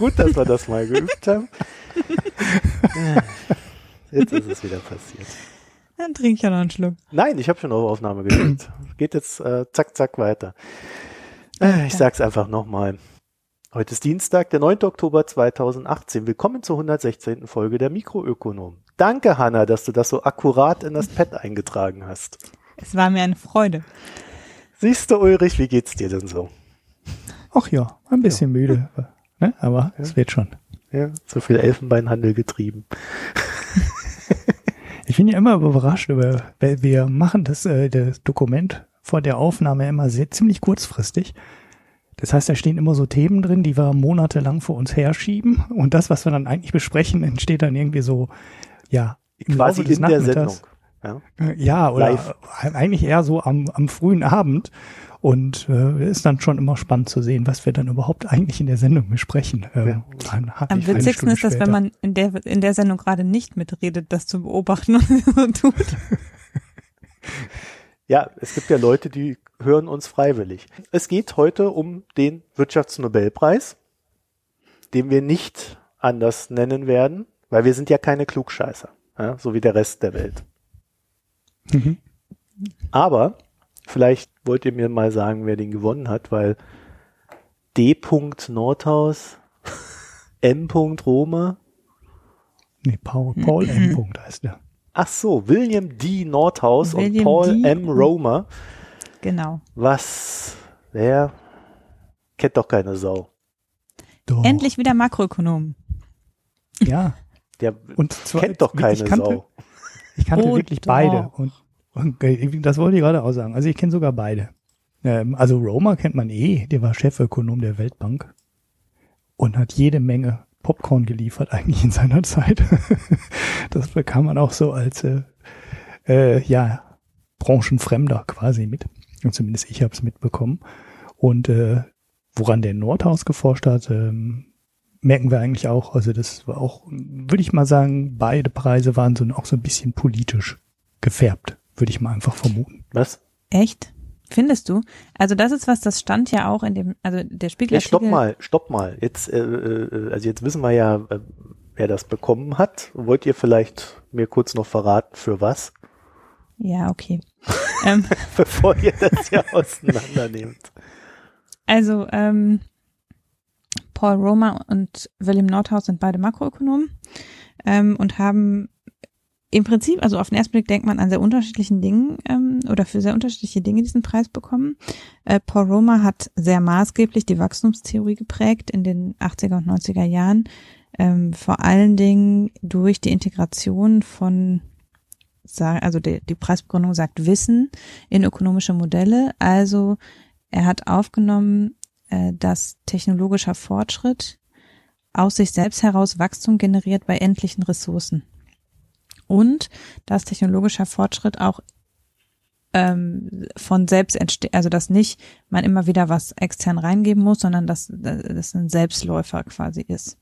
Gut, dass wir das mal geübt haben. Jetzt ist es wieder passiert. Dann trinke ich ja noch einen Schluck. Nein, ich habe schon auf Aufnahme gedrückt. Geht jetzt äh, zack, zack weiter. Äh, ich sag's einfach nochmal. Heute ist Dienstag, der 9. Oktober 2018. Willkommen zur 116. Folge der Mikroökonom. Danke, Hanna, dass du das so akkurat in das Pad eingetragen hast. Es war mir eine Freude. Siehst du, Ulrich, wie geht's dir denn so? Ach ja, ein bisschen ja. müde, ne? aber es wird schon. Ja, so viel Elfenbeinhandel getrieben. ich bin ja immer überrascht, über, weil wir machen das, äh, das Dokument vor der Aufnahme immer sehr ziemlich kurzfristig. Das heißt, da stehen immer so Themen drin, die wir monatelang vor uns herschieben. Und das, was wir dann eigentlich besprechen, entsteht dann irgendwie so, ja, im Quasi Laufe des in der Sendung. Ja, ja oder Live. eigentlich eher so am, am frühen Abend. Und äh, ist dann schon immer spannend zu sehen, was wir dann überhaupt eigentlich in der Sendung besprechen. Ähm, Am witzigsten ist das, wenn man in der, in der Sendung gerade nicht mitredet, das zu beobachten und so tut. Ja, es gibt ja Leute, die hören uns freiwillig. Es geht heute um den Wirtschaftsnobelpreis, den wir nicht anders nennen werden, weil wir sind ja keine Klugscheißer, ja, so wie der Rest der Welt. Mhm. Aber vielleicht wollt ihr mir mal sagen, wer den gewonnen hat, weil D. Nordhaus, M. Roma. Nee, Paul, Paul M. heißt der. Ach so, William D. Nordhaus William und Paul D. M. Roma. Genau. Was? Wer? Kennt doch keine Sau. Doch. Endlich wieder Makroökonom. Ja. Der und zwar, kennt doch keine ich kannte, Sau. Ich kannte oh, wirklich doch. beide. Und, und, das wollte ich gerade auch sagen. Also ich kenne sogar beide. Ähm, also Roma kennt man eh, der war Chefökonom der Weltbank und hat jede Menge Popcorn geliefert eigentlich in seiner Zeit. das bekam man auch so als äh, äh, ja Branchenfremder quasi mit. Und zumindest ich habe es mitbekommen. Und äh, woran der Nordhaus geforscht hat, ähm, merken wir eigentlich auch. Also das war auch, würde ich mal sagen, beide Preise waren so auch so ein bisschen politisch gefärbt, würde ich mal einfach vermuten. Was? Echt? Findest du? Also das ist was, das stand ja auch in dem, also der Spiegel. Ja, stopp mal, stopp mal. Jetzt, äh, äh, also jetzt wissen wir ja, äh, wer das bekommen hat. Wollt ihr vielleicht mir kurz noch verraten, für was? Ja, okay. ähm, Bevor ihr das ja auseinandernehmt. Also, ähm, Paul Roma und William Nordhaus sind beide Makroökonomen ähm, und haben im Prinzip, also auf den ersten Blick denkt man an sehr unterschiedlichen Dingen ähm, oder für sehr unterschiedliche Dinge diesen Preis bekommen. Äh, Paul Roma hat sehr maßgeblich die Wachstumstheorie geprägt in den 80er und 90er Jahren, ähm, vor allen Dingen durch die Integration von also die, die Preisbegründung sagt Wissen in ökonomische Modelle. Also er hat aufgenommen, äh, dass technologischer Fortschritt aus sich selbst heraus Wachstum generiert bei endlichen Ressourcen und dass technologischer Fortschritt auch ähm, von selbst entsteht, also dass nicht man immer wieder was extern reingeben muss, sondern dass das ein Selbstläufer quasi ist.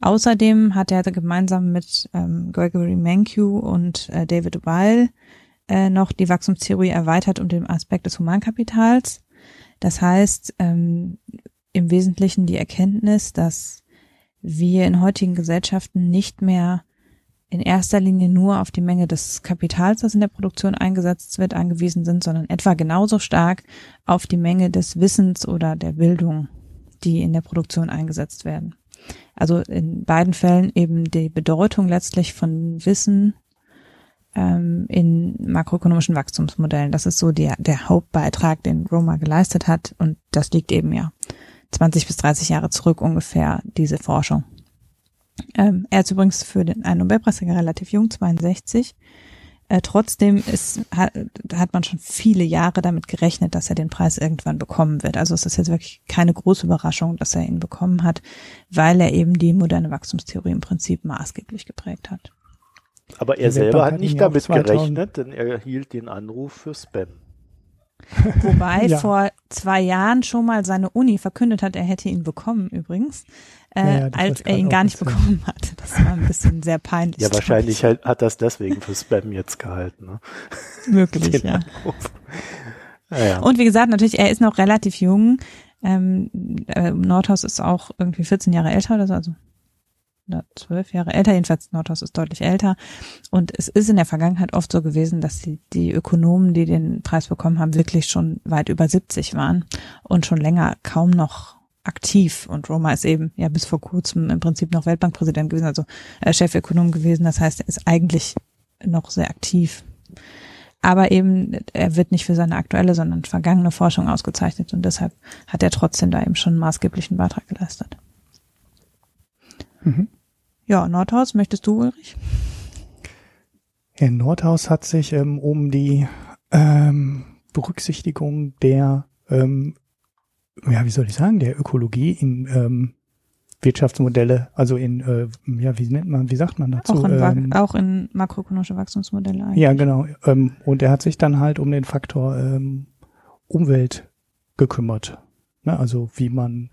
Außerdem hat er gemeinsam mit ähm, Gregory Mankiw und äh, David Weil äh, noch die Wachstumstheorie erweitert um den Aspekt des Humankapitals. Das heißt ähm, im Wesentlichen die Erkenntnis, dass wir in heutigen Gesellschaften nicht mehr in erster Linie nur auf die Menge des Kapitals, das in der Produktion eingesetzt wird, angewiesen sind, sondern etwa genauso stark auf die Menge des Wissens oder der Bildung, die in der Produktion eingesetzt werden. Also in beiden Fällen eben die Bedeutung letztlich von Wissen ähm, in makroökonomischen Wachstumsmodellen. Das ist so der, der Hauptbeitrag, den Roma geleistet hat und das liegt eben ja 20 bis 30 Jahre zurück ungefähr, diese Forschung. Ähm, er ist übrigens für den einen Nobelpreisträger relativ jung, 62. Äh, trotzdem ist, hat, hat man schon viele Jahre damit gerechnet, dass er den Preis irgendwann bekommen wird. Also es ist jetzt wirklich keine große Überraschung, dass er ihn bekommen hat, weil er eben die moderne Wachstumstheorie im Prinzip maßgeblich geprägt hat. Aber er selber hat nicht damit gerechnet, denn er erhielt den Anruf für Spam. Wobei ja. vor zwei Jahren schon mal seine Uni verkündet hat, er hätte ihn bekommen übrigens, äh, ja, als er ihn gar nicht bekommen hat. Das war ein bisschen sehr peinlich. Ja, wahrscheinlich halt, hat das deswegen für Spam jetzt gehalten. Ne? Möglich, ja. ja. Und wie gesagt, natürlich, er ist noch relativ jung. Ähm, äh, Nordhaus ist auch irgendwie 14 Jahre älter oder so, also oder zwölf Jahre älter, jedenfalls Nordhaus ist deutlich älter. Und es ist in der Vergangenheit oft so gewesen, dass die, die Ökonomen, die den Preis bekommen haben, wirklich schon weit über 70 waren und schon länger kaum noch aktiv. Und Roma ist eben ja bis vor kurzem im Prinzip noch Weltbankpräsident gewesen, also äh, Chefökonom gewesen. Das heißt, er ist eigentlich noch sehr aktiv. Aber eben, er wird nicht für seine aktuelle, sondern vergangene Forschung ausgezeichnet und deshalb hat er trotzdem da eben schon einen maßgeblichen Beitrag geleistet. Mhm. Ja, Nordhaus, möchtest du, Ulrich? Herr Nordhaus hat sich ähm, um die ähm, Berücksichtigung der, ähm, ja, wie soll ich sagen, der Ökologie in ähm, Wirtschaftsmodelle, also in, äh, ja, wie nennt man, wie sagt man dazu? Auch in, ähm, auch in makroökonomische Wachstumsmodelle eigentlich. Ja, genau. Ähm, und er hat sich dann halt um den Faktor ähm, Umwelt gekümmert. Ne? Also wie man,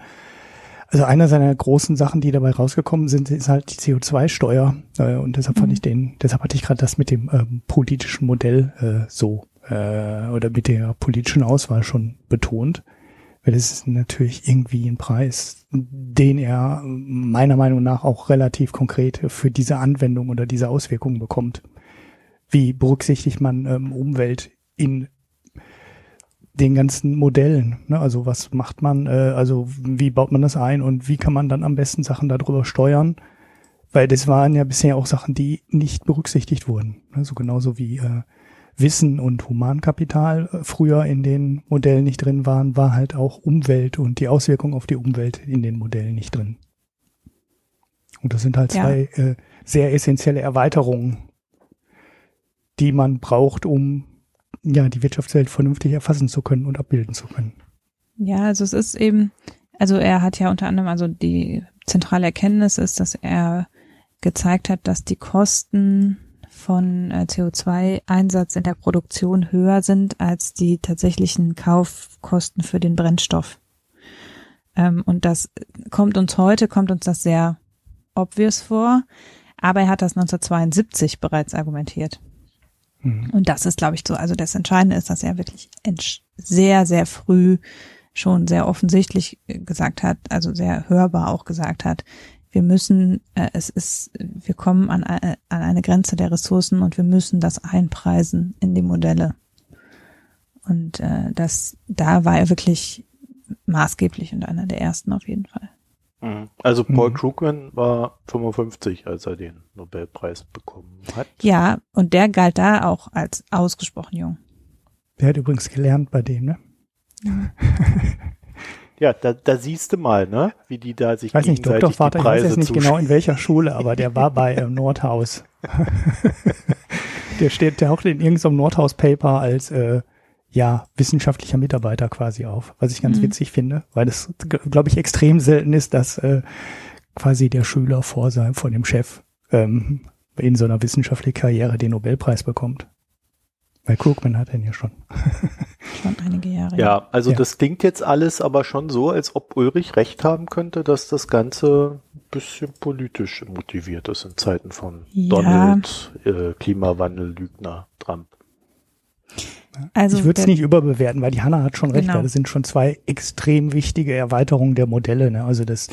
also einer seiner großen Sachen, die dabei rausgekommen sind, ist halt die CO2-Steuer. Äh, und deshalb mhm. fand ich den, deshalb hatte ich gerade das mit dem ähm, politischen Modell äh, so äh, oder mit der politischen Auswahl schon betont. Weil es ist natürlich irgendwie ein Preis, den er meiner Meinung nach auch relativ konkret für diese Anwendung oder diese Auswirkungen bekommt. Wie berücksichtigt man ähm, Umwelt in den ganzen Modellen? Ne? Also was macht man, äh, also wie baut man das ein und wie kann man dann am besten Sachen darüber steuern? Weil das waren ja bisher auch Sachen, die nicht berücksichtigt wurden. Also genauso wie äh, Wissen und Humankapital äh, früher in den Modellen nicht drin waren, war halt auch Umwelt und die Auswirkung auf die Umwelt in den Modellen nicht drin. Und das sind halt ja. zwei äh, sehr essentielle Erweiterungen, die man braucht, um ja die Wirtschaftswelt vernünftig erfassen zu können und abbilden zu können. Ja, also es ist eben, also er hat ja unter anderem, also die zentrale Erkenntnis ist, dass er gezeigt hat, dass die Kosten von äh, CO2-Einsatz in der Produktion höher sind als die tatsächlichen Kaufkosten für den Brennstoff. Ähm, und das kommt uns heute, kommt uns das sehr obvious vor, aber er hat das 1972 bereits argumentiert. Mhm. Und das ist, glaube ich, so, also das Entscheidende ist, dass er wirklich sehr, sehr früh schon sehr offensichtlich gesagt hat, also sehr hörbar auch gesagt hat, wir müssen, äh, es ist, wir kommen an, äh, an eine Grenze der Ressourcen und wir müssen das einpreisen in die Modelle. Und äh, das, da war er wirklich maßgeblich und einer der ersten auf jeden Fall. Mhm. Also Paul mhm. Krugman war 55, als er den Nobelpreis bekommen hat. Ja, und der galt da auch als ausgesprochen jung. Der hat übrigens gelernt bei dem, ne? Ja. Da, da siehst du mal, ne, wie die da sich ich weiß nicht, Doktorvater, ich weiß jetzt nicht genau in welcher Schule, aber der war bei ähm, Nordhaus. der steht, der taucht in irgendeinem Nordhaus-Paper als äh, ja wissenschaftlicher Mitarbeiter quasi auf, was ich ganz mhm. witzig finde, weil das, glaube ich, extrem selten ist, dass äh, quasi der Schüler vor seinem, von dem Chef ähm, in so einer wissenschaftlichen Karriere den Nobelpreis bekommt. Bei Krugman hat er ihn ja schon. schon einige Jahre. Ja, also ja. das klingt jetzt alles aber schon so, als ob Ulrich recht haben könnte, dass das Ganze ein bisschen politisch motiviert ist in Zeiten von ja. Donald, äh, Klimawandel, Lügner, Trump. Also ich würde es nicht überbewerten, weil die Hanna hat schon recht. Genau. Das sind schon zwei extrem wichtige Erweiterungen der Modelle. Ne? Also das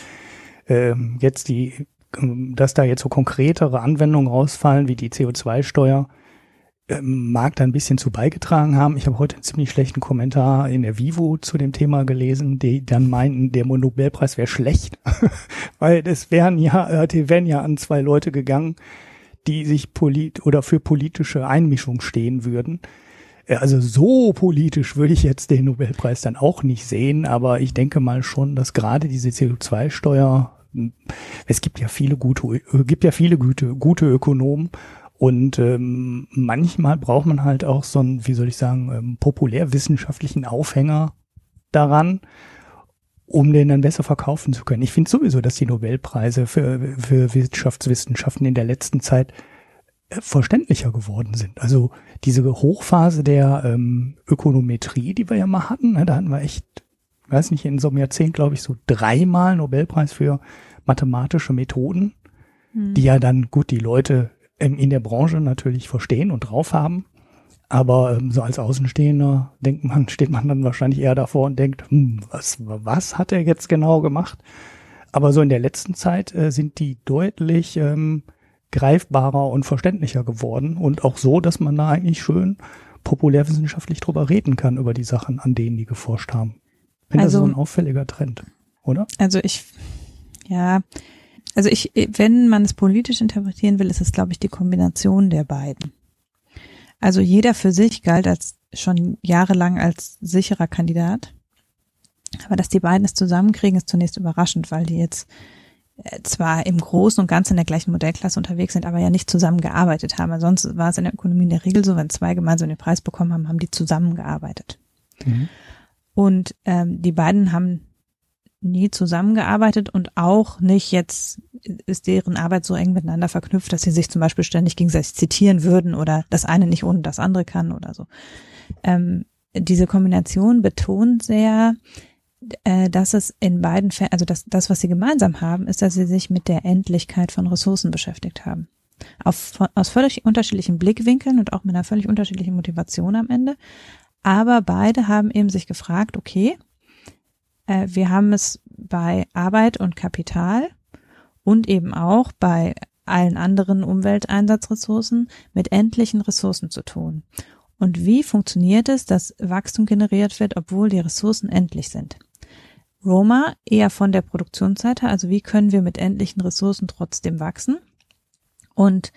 ähm, jetzt die, ähm, dass da jetzt so konkretere Anwendungen rausfallen wie die CO2-Steuer, ähm, mag da ein bisschen zu beigetragen haben. Ich habe heute einen ziemlich schlechten Kommentar in der Vivo zu dem Thema gelesen, die dann meinten, der Nobelpreis wäre schlecht, weil das wären ja, äh, die wären ja an zwei Leute gegangen, die sich polit oder für politische Einmischung stehen würden. Äh, also so politisch würde ich jetzt den Nobelpreis dann auch nicht sehen, aber ich denke mal schon, dass gerade diese CO2-Steuer, es gibt ja viele gute, äh, gibt ja viele gute, gute Ökonomen und ähm, manchmal braucht man halt auch so einen, wie soll ich sagen, ähm, populärwissenschaftlichen Aufhänger daran, um den dann besser verkaufen zu können. Ich finde sowieso, dass die Nobelpreise für, für Wirtschaftswissenschaften in der letzten Zeit äh, verständlicher geworden sind. Also diese Hochphase der ähm, Ökonometrie, die wir ja mal hatten, ne, da hatten wir echt, weiß nicht, in so einem Jahrzehnt, glaube ich, so dreimal Nobelpreis für mathematische Methoden, hm. die ja dann, gut, die Leute in der Branche natürlich verstehen und drauf haben. Aber ähm, so als Außenstehender denkt man, steht man dann wahrscheinlich eher davor und denkt, hm, was, was hat er jetzt genau gemacht? Aber so in der letzten Zeit äh, sind die deutlich ähm, greifbarer und verständlicher geworden und auch so, dass man da eigentlich schön populärwissenschaftlich drüber reden kann, über die Sachen, an denen die geforscht haben. Ich finde also, das so ein auffälliger Trend, oder? Also ich, ja, also ich, wenn man es politisch interpretieren will, ist es, glaube ich, die Kombination der beiden. Also jeder für sich galt als schon jahrelang als sicherer Kandidat. Aber dass die beiden es zusammenkriegen, ist zunächst überraschend, weil die jetzt äh, zwar im Großen und Ganzen in der gleichen Modellklasse unterwegs sind, aber ja nicht zusammengearbeitet haben. Ansonsten war es in der Ökonomie in der Regel so, wenn zwei gemeinsam den Preis bekommen haben, haben die zusammengearbeitet. Mhm. Und ähm, die beiden haben nie zusammengearbeitet und auch nicht jetzt ist deren Arbeit so eng miteinander verknüpft, dass sie sich zum Beispiel ständig gegenseitig zitieren würden oder das eine nicht ohne das andere kann oder so. Ähm, diese Kombination betont sehr, äh, dass es in beiden Fällen, also das, das, was sie gemeinsam haben, ist, dass sie sich mit der Endlichkeit von Ressourcen beschäftigt haben. Auf, aus völlig unterschiedlichen Blickwinkeln und auch mit einer völlig unterschiedlichen Motivation am Ende. Aber beide haben eben sich gefragt, okay, äh, wir haben es bei Arbeit und Kapital und eben auch bei allen anderen Umwelteinsatzressourcen mit endlichen Ressourcen zu tun. Und wie funktioniert es, dass Wachstum generiert wird, obwohl die Ressourcen endlich sind? Roma eher von der Produktionsseite, also wie können wir mit endlichen Ressourcen trotzdem wachsen? Und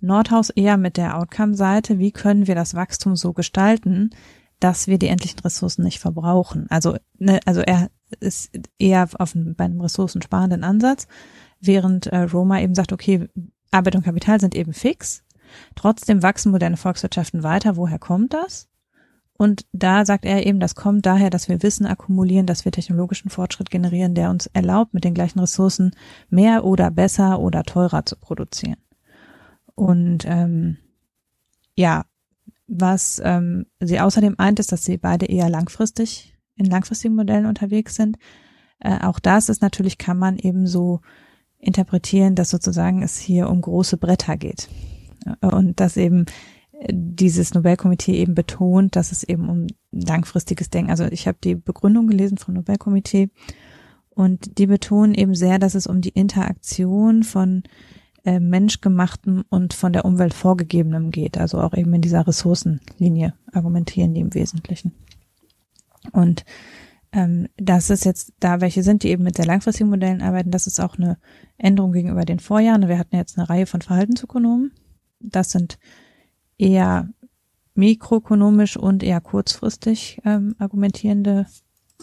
Nordhaus eher mit der Outcome-Seite, wie können wir das Wachstum so gestalten, dass wir die endlichen Ressourcen nicht verbrauchen. Also, ne, also er ist eher auf einem, bei einem ressourcensparenden Ansatz, während äh, Roma eben sagt, okay, Arbeit und Kapital sind eben fix. Trotzdem wachsen moderne Volkswirtschaften weiter. Woher kommt das? Und da sagt er eben, das kommt daher, dass wir Wissen akkumulieren, dass wir technologischen Fortschritt generieren, der uns erlaubt, mit den gleichen Ressourcen mehr oder besser oder teurer zu produzieren. Und ähm, ja, was ähm, sie außerdem eint, ist, dass sie beide eher langfristig in langfristigen Modellen unterwegs sind. Äh, auch das ist natürlich, kann man eben so interpretieren, dass sozusagen es hier um große Bretter geht. Und dass eben dieses Nobelkomitee eben betont, dass es eben um langfristiges Denken, also ich habe die Begründung gelesen vom Nobelkomitee und die betonen eben sehr, dass es um die Interaktion von äh, menschgemachtem und von der Umwelt vorgegebenem geht, also auch eben in dieser Ressourcenlinie argumentieren die im Wesentlichen. Und ähm, das ist jetzt da, welche sind, die eben mit sehr langfristigen Modellen arbeiten, das ist auch eine Änderung gegenüber den Vorjahren. Wir hatten jetzt eine Reihe von Verhaltensökonomen. Das sind eher mikroökonomisch und eher kurzfristig ähm, argumentierende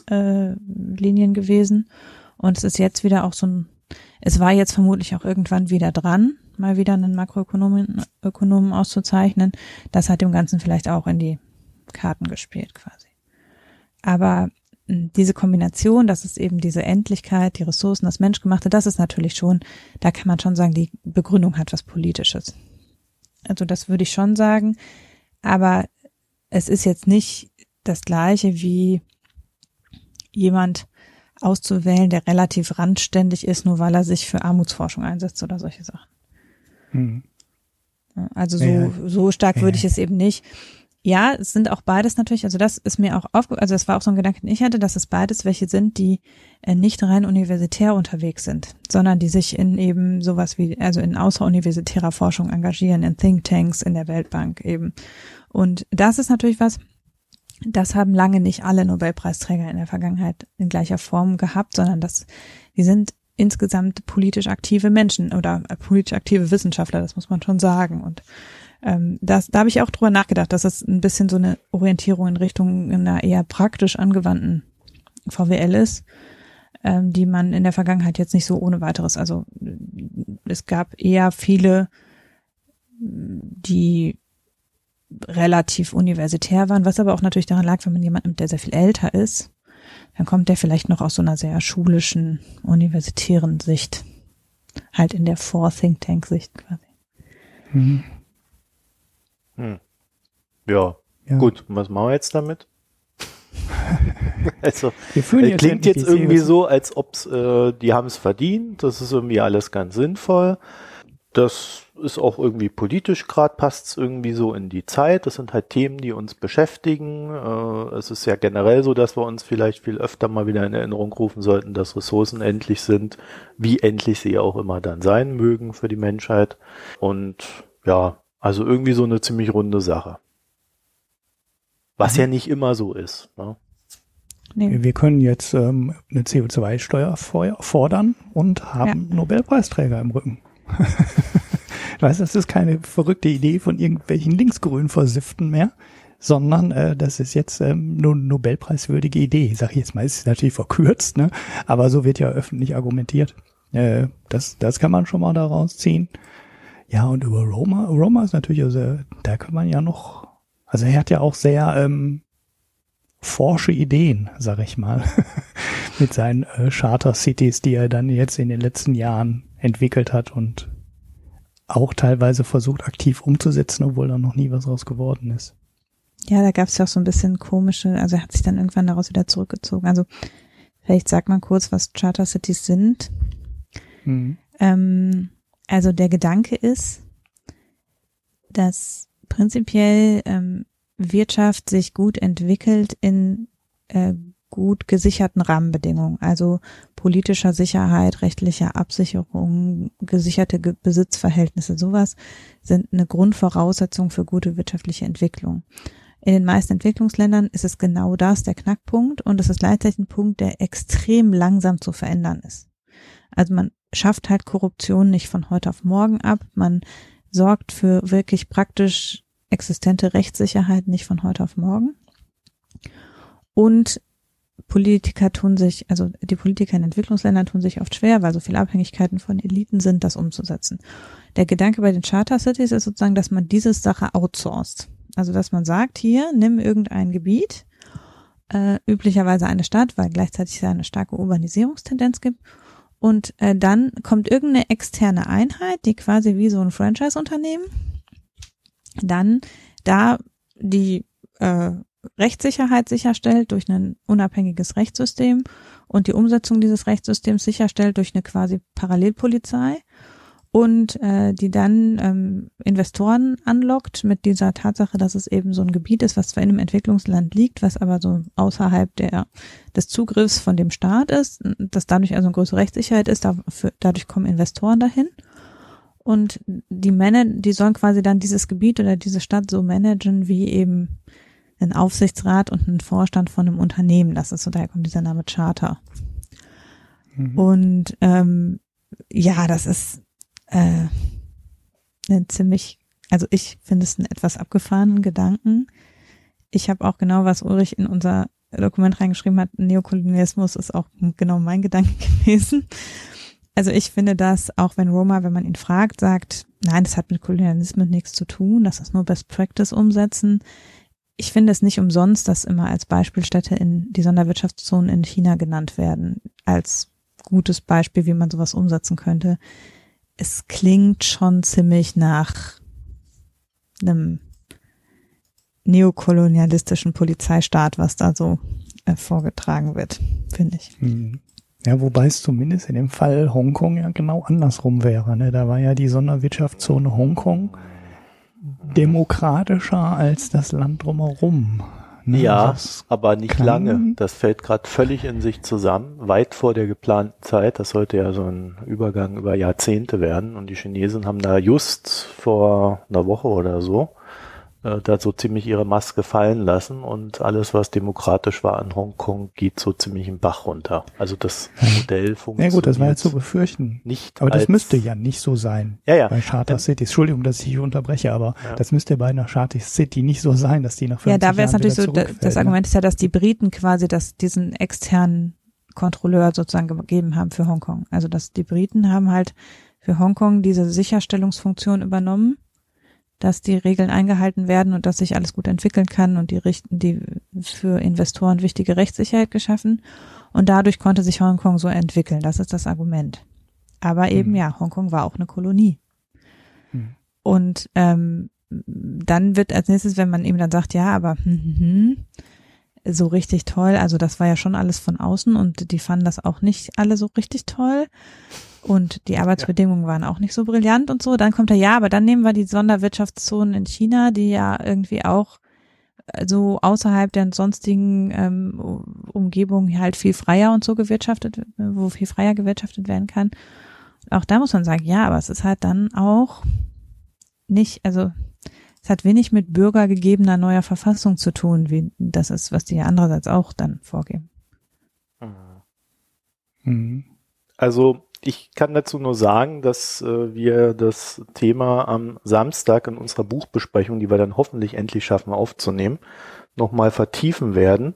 äh, Linien gewesen. Und es ist jetzt wieder auch so ein, es war jetzt vermutlich auch irgendwann wieder dran, mal wieder einen Makroökonomen Ökonomen auszuzeichnen. Das hat dem Ganzen vielleicht auch in die Karten gespielt quasi. Aber hm, diese Kombination, das ist eben diese Endlichkeit, die Ressourcen, das Menschgemachte, das ist natürlich schon, da kann man schon sagen, die Begründung hat was Politisches. Also das würde ich schon sagen. Aber es ist jetzt nicht das gleiche wie jemand auszuwählen, der relativ randständig ist, nur weil er sich für Armutsforschung einsetzt oder solche Sachen. Mhm. Also so, ja, so stark ja. würde ich es eben nicht. Ja, es sind auch beides natürlich, also das ist mir auch aufge, also das war auch so ein Gedanke, den ich hatte, dass es beides welche sind, die äh, nicht rein universitär unterwegs sind, sondern die sich in eben sowas wie, also in außeruniversitärer Forschung engagieren, in Thinktanks, in der Weltbank eben. Und das ist natürlich was, das haben lange nicht alle Nobelpreisträger in der Vergangenheit in gleicher Form gehabt, sondern das, die sind insgesamt politisch aktive Menschen oder äh, politisch aktive Wissenschaftler, das muss man schon sagen. Und ähm, das, da habe ich auch drüber nachgedacht, dass es ein bisschen so eine Orientierung in Richtung einer eher praktisch angewandten VWL ist, ähm, die man in der Vergangenheit jetzt nicht so ohne weiteres, also es gab eher viele, die relativ universitär waren, was aber auch natürlich daran lag, wenn man jemanden nimmt, der sehr viel älter ist, dann kommt der vielleicht noch aus so einer sehr schulischen, universitären Sicht, halt in der Vor-Think-Tank-Sicht quasi. Mhm. Hm. Ja. ja. gut. Und was machen wir jetzt damit? also, äh, klingt jetzt irgendwie so, als ob äh, die haben es verdient. Das ist irgendwie alles ganz sinnvoll. Das ist auch irgendwie politisch gerade, passt es irgendwie so in die Zeit. Das sind halt Themen, die uns beschäftigen. Äh, es ist ja generell so, dass wir uns vielleicht viel öfter mal wieder in Erinnerung rufen sollten, dass Ressourcen endlich sind, wie endlich sie auch immer dann sein mögen für die Menschheit. Und ja, also irgendwie so eine ziemlich runde Sache. Was mhm. ja nicht immer so ist. Ne? Nee. Wir können jetzt ähm, eine CO2-Steuer fordern und haben ja. Nobelpreisträger im Rücken. weißt, das ist keine verrückte Idee von irgendwelchen linksgrünen Versiften mehr, sondern äh, das ist jetzt ähm, eine Nobelpreiswürdige Idee. Sag ich jetzt mal, ist natürlich verkürzt, ne? aber so wird ja öffentlich argumentiert. Äh, das, das kann man schon mal daraus ziehen. Ja, und über Roma, Roma ist natürlich, also, da kann man ja noch, also er hat ja auch sehr ähm, forsche Ideen, sag ich mal, mit seinen äh, Charter Cities, die er dann jetzt in den letzten Jahren entwickelt hat und auch teilweise versucht aktiv umzusetzen, obwohl da noch nie was raus geworden ist. Ja, da gab es ja auch so ein bisschen komische, also er hat sich dann irgendwann daraus wieder zurückgezogen. Also vielleicht sagt man kurz, was Charter Cities sind. Mhm. Ähm, also der Gedanke ist, dass prinzipiell ähm, Wirtschaft sich gut entwickelt in äh, gut gesicherten Rahmenbedingungen, also politischer Sicherheit, rechtlicher Absicherung, gesicherte Besitzverhältnisse, sowas sind eine Grundvoraussetzung für gute wirtschaftliche Entwicklung. In den meisten Entwicklungsländern ist es genau das, der Knackpunkt, und es ist gleichzeitig ein Punkt, der extrem langsam zu verändern ist. Also man schafft halt Korruption nicht von heute auf morgen ab, man sorgt für wirklich praktisch existente Rechtssicherheit nicht von heute auf morgen. Und Politiker tun sich, also die Politiker in Entwicklungsländern tun sich oft schwer, weil so viele Abhängigkeiten von Eliten sind, das umzusetzen. Der Gedanke bei den Charter Cities ist sozusagen, dass man diese Sache outsourced. Also dass man sagt, hier, nimm irgendein Gebiet, äh, üblicherweise eine Stadt, weil gleichzeitig es eine starke Urbanisierungstendenz gibt. Und äh, dann kommt irgendeine externe Einheit, die quasi wie so ein Franchise-Unternehmen dann da die äh, Rechtssicherheit sicherstellt durch ein unabhängiges Rechtssystem und die Umsetzung dieses Rechtssystems sicherstellt durch eine quasi Parallelpolizei und äh, die dann ähm, Investoren anlockt mit dieser Tatsache, dass es eben so ein Gebiet ist, was zwar in einem Entwicklungsland liegt, was aber so außerhalb der des Zugriffs von dem Staat ist, dass dadurch also eine größere Rechtssicherheit ist, dafür, dadurch kommen Investoren dahin. Und die Männer, die sollen quasi dann dieses Gebiet oder diese Stadt so managen wie eben ein Aufsichtsrat und ein Vorstand von einem Unternehmen. Das ist so, daher kommt dieser Name Charter. Mhm. Und ähm, ja, das ist äh, eine ziemlich, also ich finde es einen etwas abgefahrenen Gedanken. Ich habe auch genau, was Ulrich in unser Dokument reingeschrieben hat, Neokolonialismus ist auch genau mein Gedanke gewesen. Also ich finde das, auch wenn Roma, wenn man ihn fragt, sagt, nein, das hat mit Kolonialismus nichts zu tun, das ist nur Best Practice umsetzen. Ich finde es nicht umsonst, dass immer als Beispielstätte in die Sonderwirtschaftszonen in China genannt werden, als gutes Beispiel, wie man sowas umsetzen könnte. Es klingt schon ziemlich nach einem neokolonialistischen Polizeistaat, was da so äh, vorgetragen wird, finde ich. Hm. Ja, wobei es zumindest in dem Fall Hongkong ja genau andersrum wäre. Ne? Da war ja die Sonderwirtschaftszone Hongkong demokratischer als das Land drumherum. Ne? Ja, das aber nicht lange. Das fällt gerade völlig in sich zusammen, weit vor der geplanten Zeit. Das sollte ja so ein Übergang über Jahrzehnte werden. Und die Chinesen haben da just vor einer Woche oder so äh, da so ziemlich ihre Maske fallen lassen und alles, was demokratisch war an Hongkong, geht so ziemlich im Bach runter. Also das Modell funktioniert. Ja gut, das war ja zu befürchten. Nicht aber das müsste ja nicht so sein ja, ja. bei Charter Cities. Entschuldigung, dass ich hier unterbreche, aber ja. das müsste bei einer Charter City nicht so sein, dass die nach 50 Ja, da wäre es natürlich so, das? Argument ist ja, dass die Briten quasi das, diesen externen Kontrolleur sozusagen gegeben haben für Hongkong. Also dass die Briten haben halt für Hongkong diese Sicherstellungsfunktion übernommen dass die Regeln eingehalten werden und dass sich alles gut entwickeln kann und die richten die für Investoren wichtige Rechtssicherheit geschaffen und dadurch konnte sich Hongkong so entwickeln. Das ist das Argument. Aber eben mhm. ja, Hongkong war auch eine Kolonie. Mhm. Und ähm, dann wird als nächstes, wenn man eben dann sagt, ja, aber hm, hm, hm, so richtig toll, also das war ja schon alles von außen und die fanden das auch nicht alle so richtig toll. Und die Arbeitsbedingungen ja. waren auch nicht so brillant und so. Dann kommt er, ja, aber dann nehmen wir die Sonderwirtschaftszonen in China, die ja irgendwie auch äh, so außerhalb der sonstigen ähm, Umgebung halt viel freier und so gewirtschaftet, wo viel freier gewirtschaftet werden kann. Auch da muss man sagen, ja, aber es ist halt dann auch nicht, also es hat wenig mit bürgergegebener neuer Verfassung zu tun, wie das ist, was die andererseits auch dann vorgeben. Mhm. Also ich kann dazu nur sagen, dass äh, wir das Thema am Samstag in unserer Buchbesprechung, die wir dann hoffentlich endlich schaffen aufzunehmen, nochmal vertiefen werden.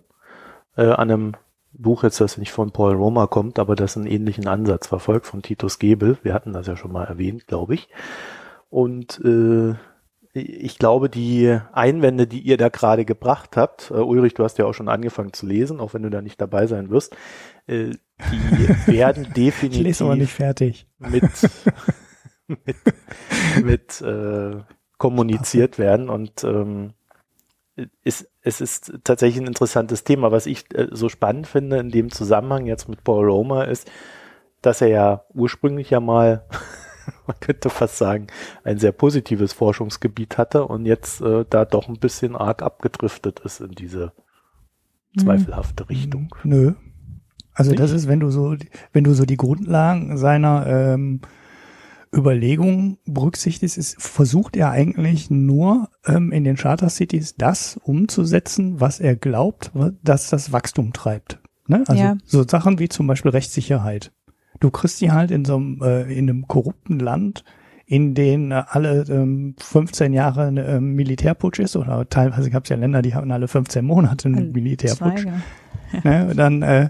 Äh, an einem Buch jetzt, das nicht von Paul Roma kommt, aber das einen ähnlichen Ansatz verfolgt, von Titus Gebel. Wir hatten das ja schon mal erwähnt, glaube ich. Und äh, ich glaube, die Einwände, die ihr da gerade gebracht habt, äh, Ulrich, du hast ja auch schon angefangen zu lesen, auch wenn du da nicht dabei sein wirst, äh, die werden definitiv. Ich lese aber nicht fertig. Mit, mit, mit äh, kommuniziert werden und ähm, ist, es ist tatsächlich ein interessantes Thema. Was ich äh, so spannend finde in dem Zusammenhang jetzt mit Paul Roma ist, dass er ja ursprünglich ja mal, man könnte fast sagen, ein sehr positives Forschungsgebiet hatte und jetzt äh, da doch ein bisschen arg abgedriftet ist in diese hm. zweifelhafte Richtung. Nö, also das ist, wenn du so, wenn du so die Grundlagen seiner ähm, Überlegungen berücksichtigst, ist, versucht er eigentlich nur ähm, in den Charter Cities das umzusetzen, was er glaubt, dass das Wachstum treibt. Ne? Also ja. so Sachen wie zum Beispiel Rechtssicherheit. Du kriegst die halt in so einem, äh, in einem korrupten Land, in denen äh, alle ähm, 15 Jahre ein äh, Militärputsch ist, oder teilweise gab es ja Länder, die haben alle 15 Monate einen Militärputsch. Zwei, ne, dann äh,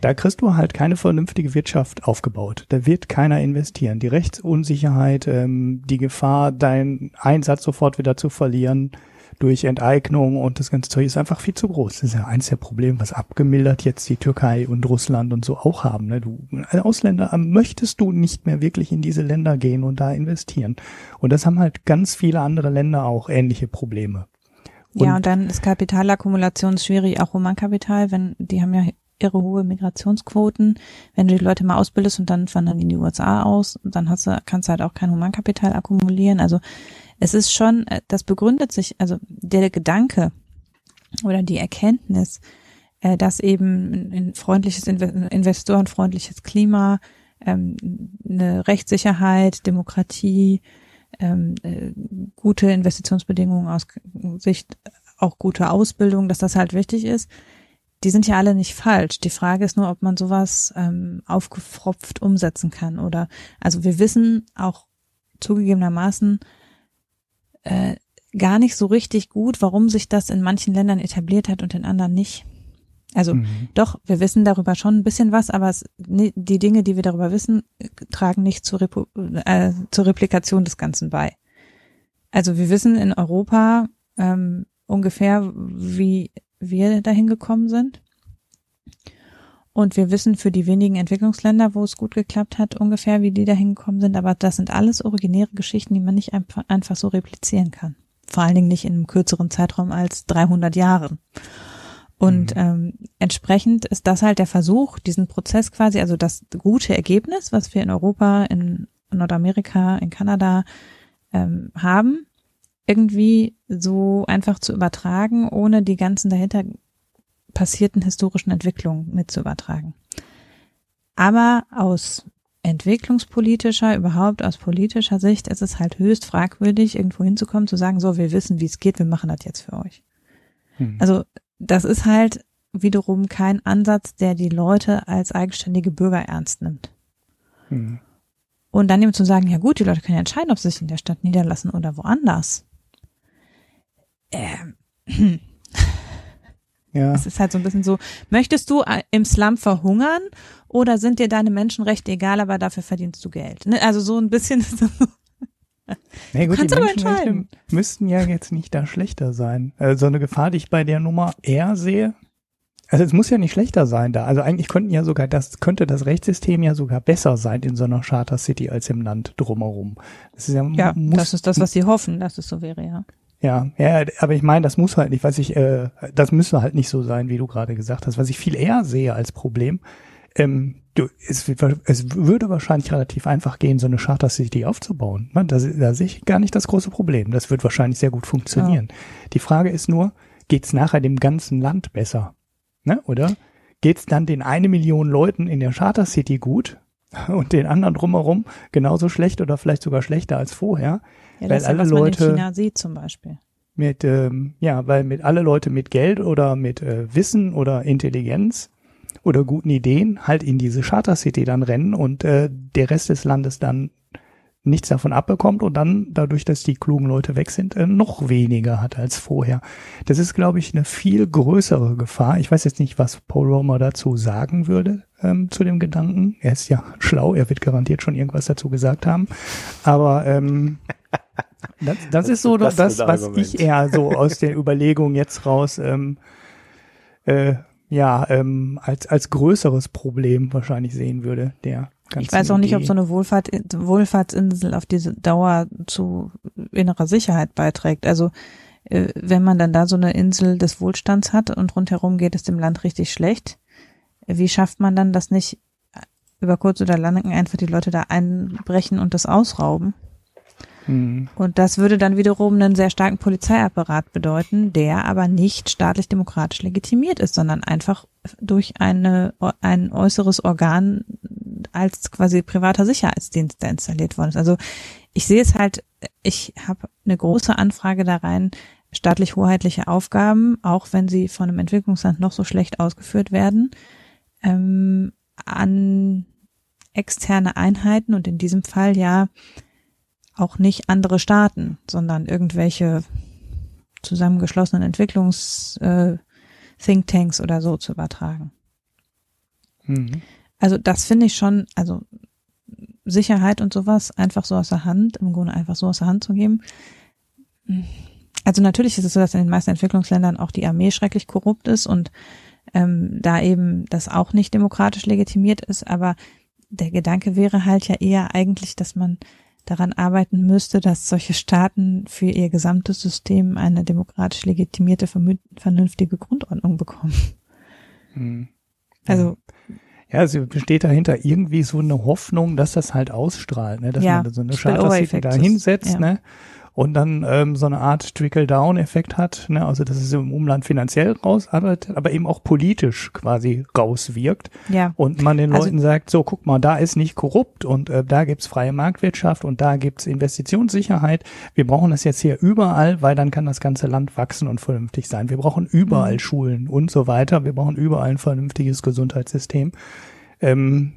da kriegst du halt keine vernünftige Wirtschaft aufgebaut. Da wird keiner investieren. Die Rechtsunsicherheit, ähm, die Gefahr, deinen Einsatz sofort wieder zu verlieren durch Enteignung und das ganze Zeug ist einfach viel zu groß. Das ist ja eins der Probleme, was abgemildert jetzt die Türkei und Russland und so auch haben. Ne? Du, als Ausländer ähm, möchtest du nicht mehr wirklich in diese Länder gehen und da investieren. Und das haben halt ganz viele andere Länder auch ähnliche Probleme. Und ja, und dann ist Kapitalakkumulation schwierig, auch Humankapital, wenn die haben ja ihre hohe Migrationsquoten. Wenn du die Leute mal ausbildest und dann wandern die in die USA aus, dann hast du, kannst du halt auch kein Humankapital akkumulieren. Also es ist schon, äh, das begründet sich, also der Gedanke oder die Erkenntnis, äh, dass eben ein freundliches, investorenfreundliches Klima, ähm, eine Rechtssicherheit, Demokratie, ähm, äh, gute Investitionsbedingungen aus Sicht auch gute Ausbildung, dass das halt wichtig ist. Die sind ja alle nicht falsch. Die Frage ist nur, ob man sowas ähm, aufgefropft umsetzen kann oder also wir wissen auch zugegebenermaßen äh, gar nicht so richtig gut, warum sich das in manchen Ländern etabliert hat und in anderen nicht. Also mhm. doch, wir wissen darüber schon ein bisschen was, aber es, die Dinge, die wir darüber wissen, tragen nicht zur, Repu äh, zur Replikation des Ganzen bei. Also wir wissen in Europa ähm, ungefähr, wie wir dahin gekommen sind. Und wir wissen für die wenigen Entwicklungsländer, wo es gut geklappt hat, ungefähr, wie die dahin gekommen sind. Aber das sind alles originäre Geschichten, die man nicht einfach, so replizieren kann. Vor allen Dingen nicht in einem kürzeren Zeitraum als 300 Jahren. Und mhm. ähm, entsprechend ist das halt der Versuch, diesen Prozess quasi, also das gute Ergebnis, was wir in Europa, in Nordamerika, in Kanada ähm, haben, irgendwie so einfach zu übertragen, ohne die ganzen dahinter passierten historischen Entwicklungen mit zu übertragen. Aber aus entwicklungspolitischer, überhaupt aus politischer Sicht ist es halt höchst fragwürdig, irgendwo hinzukommen, zu sagen, so, wir wissen, wie es geht, wir machen das jetzt für euch. Hm. Also das ist halt wiederum kein Ansatz, der die Leute als eigenständige Bürger ernst nimmt. Mhm. Und dann eben zu sagen, ja gut, die Leute können ja entscheiden, ob sie sich in der Stadt niederlassen oder woanders. Ähm. Ja. Es ist halt so ein bisschen so, möchtest du äh, im Slum verhungern oder sind dir deine Menschenrechte egal, aber dafür verdienst du Geld? Ne? Also so ein bisschen Nee, gut, Kannst die Menschenrechte müssten ja jetzt nicht da schlechter sein. Also eine Gefahr, die ich bei der Nummer eher sehe, also es muss ja nicht schlechter sein da. Also eigentlich könnten ja sogar das, könnte das Rechtssystem ja sogar besser sein in so einer Charter City als im Land drumherum. Das ist ja, ja muss, das ist das, was sie hoffen, dass es so wäre, ja. Ja, ja, aber ich meine, das muss halt nicht, was ich, äh, das müsste halt nicht so sein, wie du gerade gesagt hast. Was ich viel eher sehe als Problem, ähm, du, es, es würde wahrscheinlich relativ einfach gehen, so eine Charter City aufzubauen. Da, da sehe ich gar nicht das große Problem. Das wird wahrscheinlich sehr gut funktionieren. Ja. Die Frage ist nur, geht's nachher dem ganzen Land besser? Ne? Oder geht's dann den eine Million Leuten in der Charter City gut und den anderen drumherum genauso schlecht oder vielleicht sogar schlechter als vorher? Ja, weil alle ja, Leute in China sieht zum Beispiel mit ähm, ja, weil mit alle Leute mit Geld oder mit äh, Wissen oder Intelligenz oder guten Ideen halt in diese Charter City dann rennen und äh, der Rest des Landes dann nichts davon abbekommt und dann dadurch, dass die klugen Leute weg sind, äh, noch weniger hat als vorher. Das ist, glaube ich, eine viel größere Gefahr. Ich weiß jetzt nicht, was Paul Romer dazu sagen würde ähm, zu dem Gedanken. Er ist ja schlau, er wird garantiert schon irgendwas dazu gesagt haben. Aber ähm, das, das, das ist so das, das was Argument. ich eher so aus den Überlegungen jetzt raus ähm, äh, ja, ähm, als, als größeres Problem wahrscheinlich sehen würde, der Ich weiß auch nicht, ob so eine Wohlfahrt, Wohlfahrtsinsel auf diese Dauer zu innerer Sicherheit beiträgt. Also äh, wenn man dann da so eine Insel des Wohlstands hat und rundherum geht es dem Land richtig schlecht, wie schafft man dann das nicht über kurz oder lang einfach die Leute da einbrechen und das ausrauben? Mhm. Und das würde dann wiederum einen sehr starken Polizeiapparat bedeuten, der aber nicht staatlich-demokratisch legitimiert ist, sondern einfach durch eine, ein äußeres Organ als quasi privater Sicherheitsdienst, der installiert worden ist. Also ich sehe es halt, ich habe eine große Anfrage da rein, staatlich hoheitliche Aufgaben, auch wenn sie von einem Entwicklungsland noch so schlecht ausgeführt werden, ähm, an externe Einheiten und in diesem Fall ja auch nicht andere Staaten, sondern irgendwelche zusammengeschlossenen Entwicklungs-Thinktanks äh, oder so zu übertragen. Mhm. Also das finde ich schon, also Sicherheit und sowas einfach so aus der Hand, im Grunde einfach so aus der Hand zu geben. Also natürlich ist es so, dass in den meisten Entwicklungsländern auch die Armee schrecklich korrupt ist und ähm, da eben das auch nicht demokratisch legitimiert ist, aber der Gedanke wäre halt ja eher eigentlich, dass man daran arbeiten müsste, dass solche Staaten für ihr gesamtes System eine demokratisch legitimierte, vernünftige Grundordnung bekommen. Hm. Also ja, es besteht dahinter irgendwie so eine Hoffnung, dass das halt ausstrahlt, ne? dass ja, man so eine Charter da hinsetzt, ja. ne? Und dann ähm, so eine Art Trickle-Down-Effekt hat, ne? also dass es im Umland finanziell rausarbeitet, aber eben auch politisch quasi rauswirkt. Ja. Und man den also, Leuten sagt, so guck mal, da ist nicht korrupt und äh, da gibt's freie Marktwirtschaft und da gibt's Investitionssicherheit. Wir brauchen das jetzt hier überall, weil dann kann das ganze Land wachsen und vernünftig sein. Wir brauchen überall mhm. Schulen und so weiter. Wir brauchen überall ein vernünftiges Gesundheitssystem. Ähm,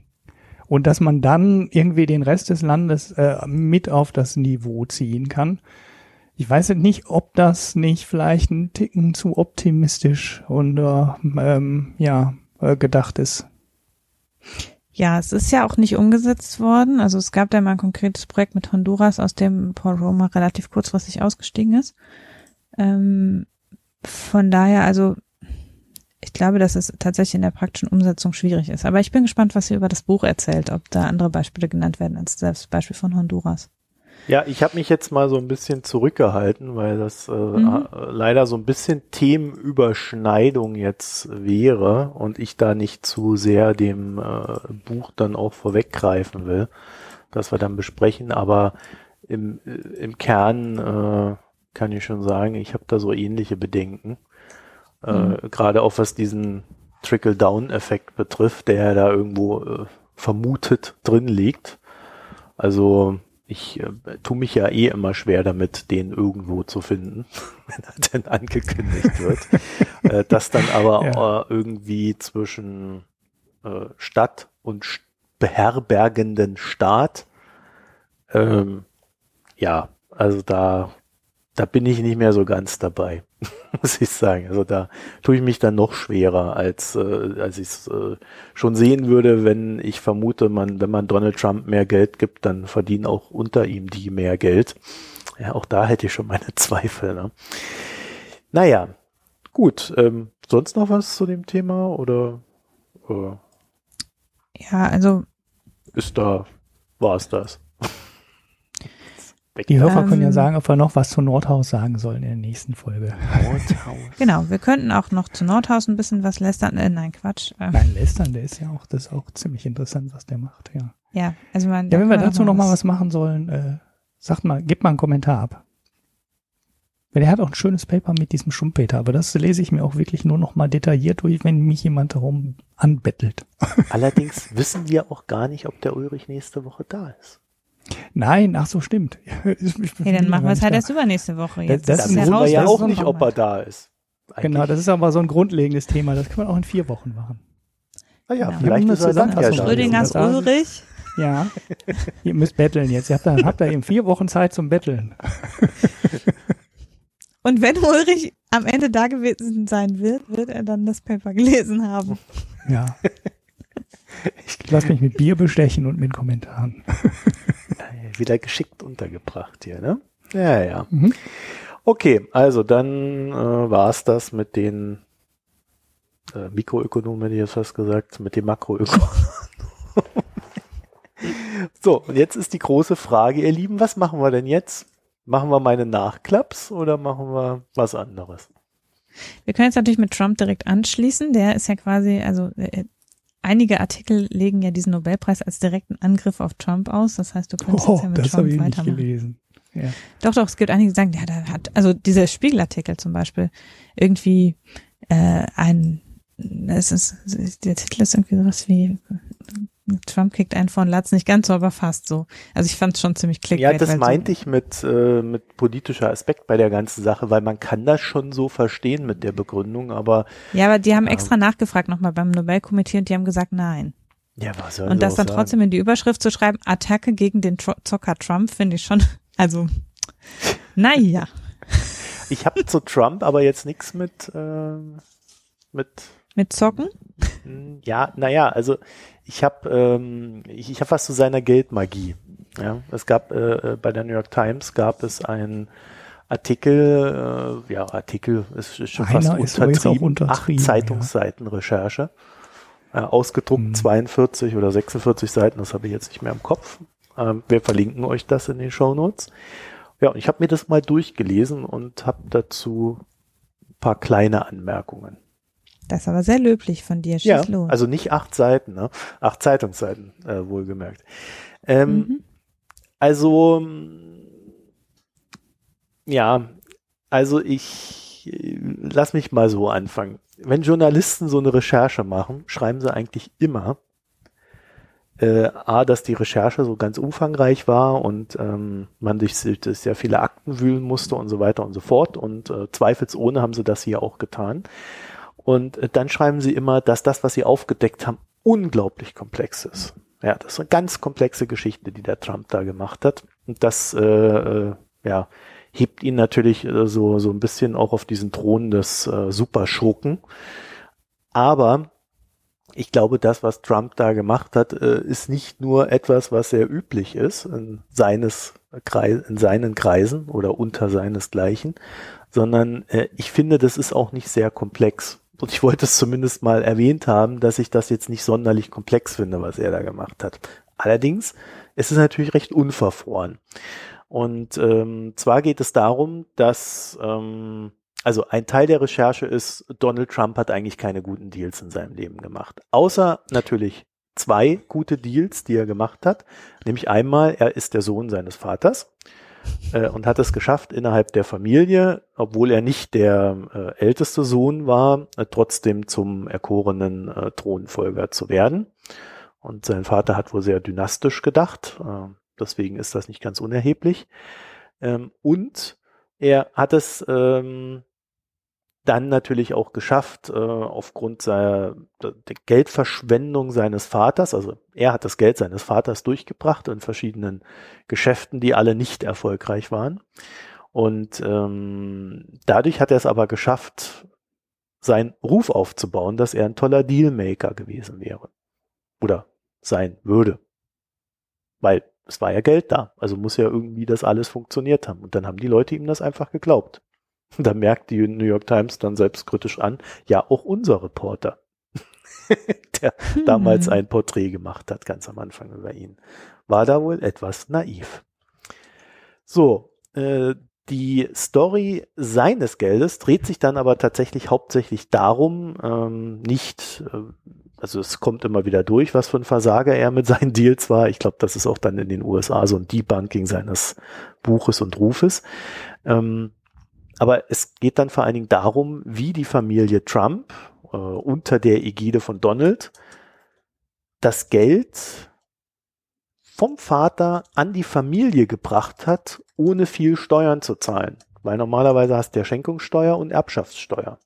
und dass man dann irgendwie den Rest des Landes äh, mit auf das Niveau ziehen kann. Ich weiß nicht, ob das nicht vielleicht ein Ticken zu optimistisch und äh, ähm, ja äh, gedacht ist. Ja, es ist ja auch nicht umgesetzt worden. Also es gab da mal ein konkretes Projekt mit Honduras, aus dem Paul Roma relativ kurzfristig ausgestiegen ist. Ähm, von daher, also ich glaube, dass es tatsächlich in der praktischen Umsetzung schwierig ist. Aber ich bin gespannt, was ihr über das Buch erzählt, ob da andere Beispiele genannt werden als das Beispiel von Honduras. Ja, ich habe mich jetzt mal so ein bisschen zurückgehalten, weil das äh, mhm. leider so ein bisschen Themenüberschneidung jetzt wäre und ich da nicht zu sehr dem äh, Buch dann auch vorweggreifen will, das wir dann besprechen. Aber im, äh, im Kern äh, kann ich schon sagen, ich habe da so ähnliche Bedenken. Äh, mhm. Gerade auch was diesen Trickle-Down-Effekt betrifft, der da irgendwo äh, vermutet drin liegt. Also ich äh, tue mich ja eh immer schwer damit, den irgendwo zu finden, wenn er denn angekündigt wird. äh, das dann aber ja. äh, irgendwie zwischen äh, Stadt und st beherbergenden Staat, ähm, ja, also da da bin ich nicht mehr so ganz dabei, muss ich sagen. Also da tue ich mich dann noch schwerer, als, äh, als ich es äh, schon sehen würde, wenn ich vermute, man, wenn man Donald Trump mehr Geld gibt, dann verdienen auch unter ihm die mehr Geld. Ja, auch da hätte ich schon meine Zweifel. Ne? Naja, gut. Ähm, sonst noch was zu dem Thema oder? Äh, ja, also ist da, war es das? Die Hörer können ja sagen, ob wir noch was zu Nordhaus sagen sollen in der nächsten Folge. Nordhaus. genau, wir könnten auch noch zu Nordhaus ein bisschen was lästern. Äh, nein, Quatsch. Äh. Nein, lästern, der ist ja auch, das ist auch ziemlich interessant, was der macht, ja. Ja, also man. Ja, wenn wir dazu noch mal was machen sollen, äh, sagt mal, gebt mal einen Kommentar ab. Weil er hat auch ein schönes Paper mit diesem Schumpeter, aber das lese ich mir auch wirklich nur noch mal detailliert durch, wenn mich jemand darum anbettelt. Allerdings wissen wir auch gar nicht, ob der Ulrich nächste Woche da ist. Nein, ach so, stimmt. hey, dann machen wir es halt erst übernächste Woche. Jetzt das, das wissen wir ja auch nicht, ob er da ist. Eigentlich. Genau, das ist aber so ein grundlegendes Thema. Das kann man auch in vier Wochen machen. Ah ja, ja vielleicht ist er dann ja Schrödingers Ulrich. Ja, ihr müsst betteln jetzt. Ihr habt da, habt da eben vier Wochen Zeit zum Betteln. Und wenn Ulrich am Ende da gewesen sein wird, wird er dann das Paper gelesen haben. Ja. Ich lasse mich mit Bier bestechen und mit Kommentaren. Wieder geschickt untergebracht hier, ne? Ja, ja. Mhm. Okay, also dann äh, war es das mit den äh, Mikroökonomen, hätte ich jetzt fast gesagt, mit den Makroökonomen. so, und jetzt ist die große Frage, ihr Lieben, was machen wir denn jetzt? Machen wir meine Nachklaps oder machen wir was anderes? Wir können jetzt natürlich mit Trump direkt anschließen. Der ist ja quasi, also äh, einige Artikel legen ja diesen Nobelpreis als direkten Angriff auf Trump aus. Das heißt, du kannst oh, jetzt ja mit das Trump ich weitermachen. Nicht gelesen. Ja. Doch, doch, es gibt einige, die sagen, ja, da hat, also dieser Spiegelartikel zum Beispiel, irgendwie äh, ein, es ist, der Titel ist irgendwie sowas wie Trump kickt einen von Latz nicht ganz so, aber fast so. Also ich fand es schon ziemlich klickbait. Ja, das meinte ich mit, äh, mit politischer Aspekt bei der ganzen Sache, weil man kann das schon so verstehen mit der Begründung, aber. Ja, aber die haben äh, extra nachgefragt nochmal beim Nobelkomitee und die haben gesagt, nein. Ja, was soll Und das dann sagen? trotzdem in die Überschrift zu schreiben, Attacke gegen den Zocker Trump, finde ich schon, also, naja. Ich habe zu Trump aber jetzt nichts mit, äh, mit mit Zocken? Ja, naja, also ich habe ähm, ich, ich hab was zu seiner Geldmagie. Ja, es gab äh, äh, bei der New York Times gab es einen Artikel, äh, ja Artikel ist, ist schon Einer fast ist untertrieben, untertrieben, acht Zeitungsseiten ja. Recherche, äh, ausgedruckt hm. 42 oder 46 Seiten, das habe ich jetzt nicht mehr im Kopf. Ähm, wir verlinken euch das in den Show Notes. Ja, und ich habe mir das mal durchgelesen und habe dazu ein paar kleine Anmerkungen. Das ist aber sehr löblich von dir. Schieß ja, los. also nicht acht Seiten, ne? acht Zeitungsseiten, äh, wohlgemerkt. Ähm, mhm. Also, ja, also ich lass mich mal so anfangen. Wenn Journalisten so eine Recherche machen, schreiben sie eigentlich immer, äh, A, dass die Recherche so ganz umfangreich war und ähm, man durch, durch sehr viele Akten wühlen musste und so weiter und so fort. Und äh, zweifelsohne haben sie das hier auch getan. Und äh, dann schreiben sie immer, dass das, was sie aufgedeckt haben, unglaublich komplex ist. Ja, das ist eine ganz komplexe Geschichte, die der Trump da gemacht hat. Und das, äh, äh, ja, hebt ihn natürlich äh, so, so ein bisschen auch auf diesen Thron des äh, Superschurken. Aber ich glaube, das, was Trump da gemacht hat, ist nicht nur etwas, was sehr üblich ist in, seines Kreis, in seinen Kreisen oder unter seinesgleichen, sondern ich finde, das ist auch nicht sehr komplex. Und ich wollte es zumindest mal erwähnt haben, dass ich das jetzt nicht sonderlich komplex finde, was er da gemacht hat. Allerdings, es ist natürlich recht unverfroren. Und ähm, zwar geht es darum, dass ähm, also ein Teil der Recherche ist, Donald Trump hat eigentlich keine guten Deals in seinem Leben gemacht. Außer natürlich zwei gute Deals, die er gemacht hat. Nämlich einmal, er ist der Sohn seines Vaters äh, und hat es geschafft, innerhalb der Familie, obwohl er nicht der äh, älteste Sohn war, äh, trotzdem zum erkorenen äh, Thronfolger zu werden. Und sein Vater hat wohl sehr dynastisch gedacht, äh, deswegen ist das nicht ganz unerheblich. Ähm, und er hat es ähm, dann natürlich auch geschafft, äh, aufgrund seiner der Geldverschwendung seines Vaters, also er hat das Geld seines Vaters durchgebracht in verschiedenen Geschäften, die alle nicht erfolgreich waren. Und ähm, dadurch hat er es aber geschafft, seinen Ruf aufzubauen, dass er ein toller Dealmaker gewesen wäre. Oder sein würde. Weil es war ja Geld da, also muss ja irgendwie das alles funktioniert haben. Und dann haben die Leute ihm das einfach geglaubt. Da merkt die New York Times dann selbstkritisch an, ja, auch unser Reporter, der hm. damals ein Porträt gemacht hat, ganz am Anfang über ihn, war da wohl etwas naiv. So, äh, die Story seines Geldes dreht sich dann aber tatsächlich hauptsächlich darum, ähm, nicht, äh, also es kommt immer wieder durch, was für ein Versager er mit seinen Deals war. Ich glaube, das ist auch dann in den USA so ein Debunking seines Buches und Rufes. Ähm, aber es geht dann vor allen Dingen darum, wie die Familie Trump äh, unter der Ägide von Donald das Geld vom Vater an die Familie gebracht hat, ohne viel Steuern zu zahlen. Weil normalerweise hast du ja Schenkungssteuer und Erbschaftssteuer.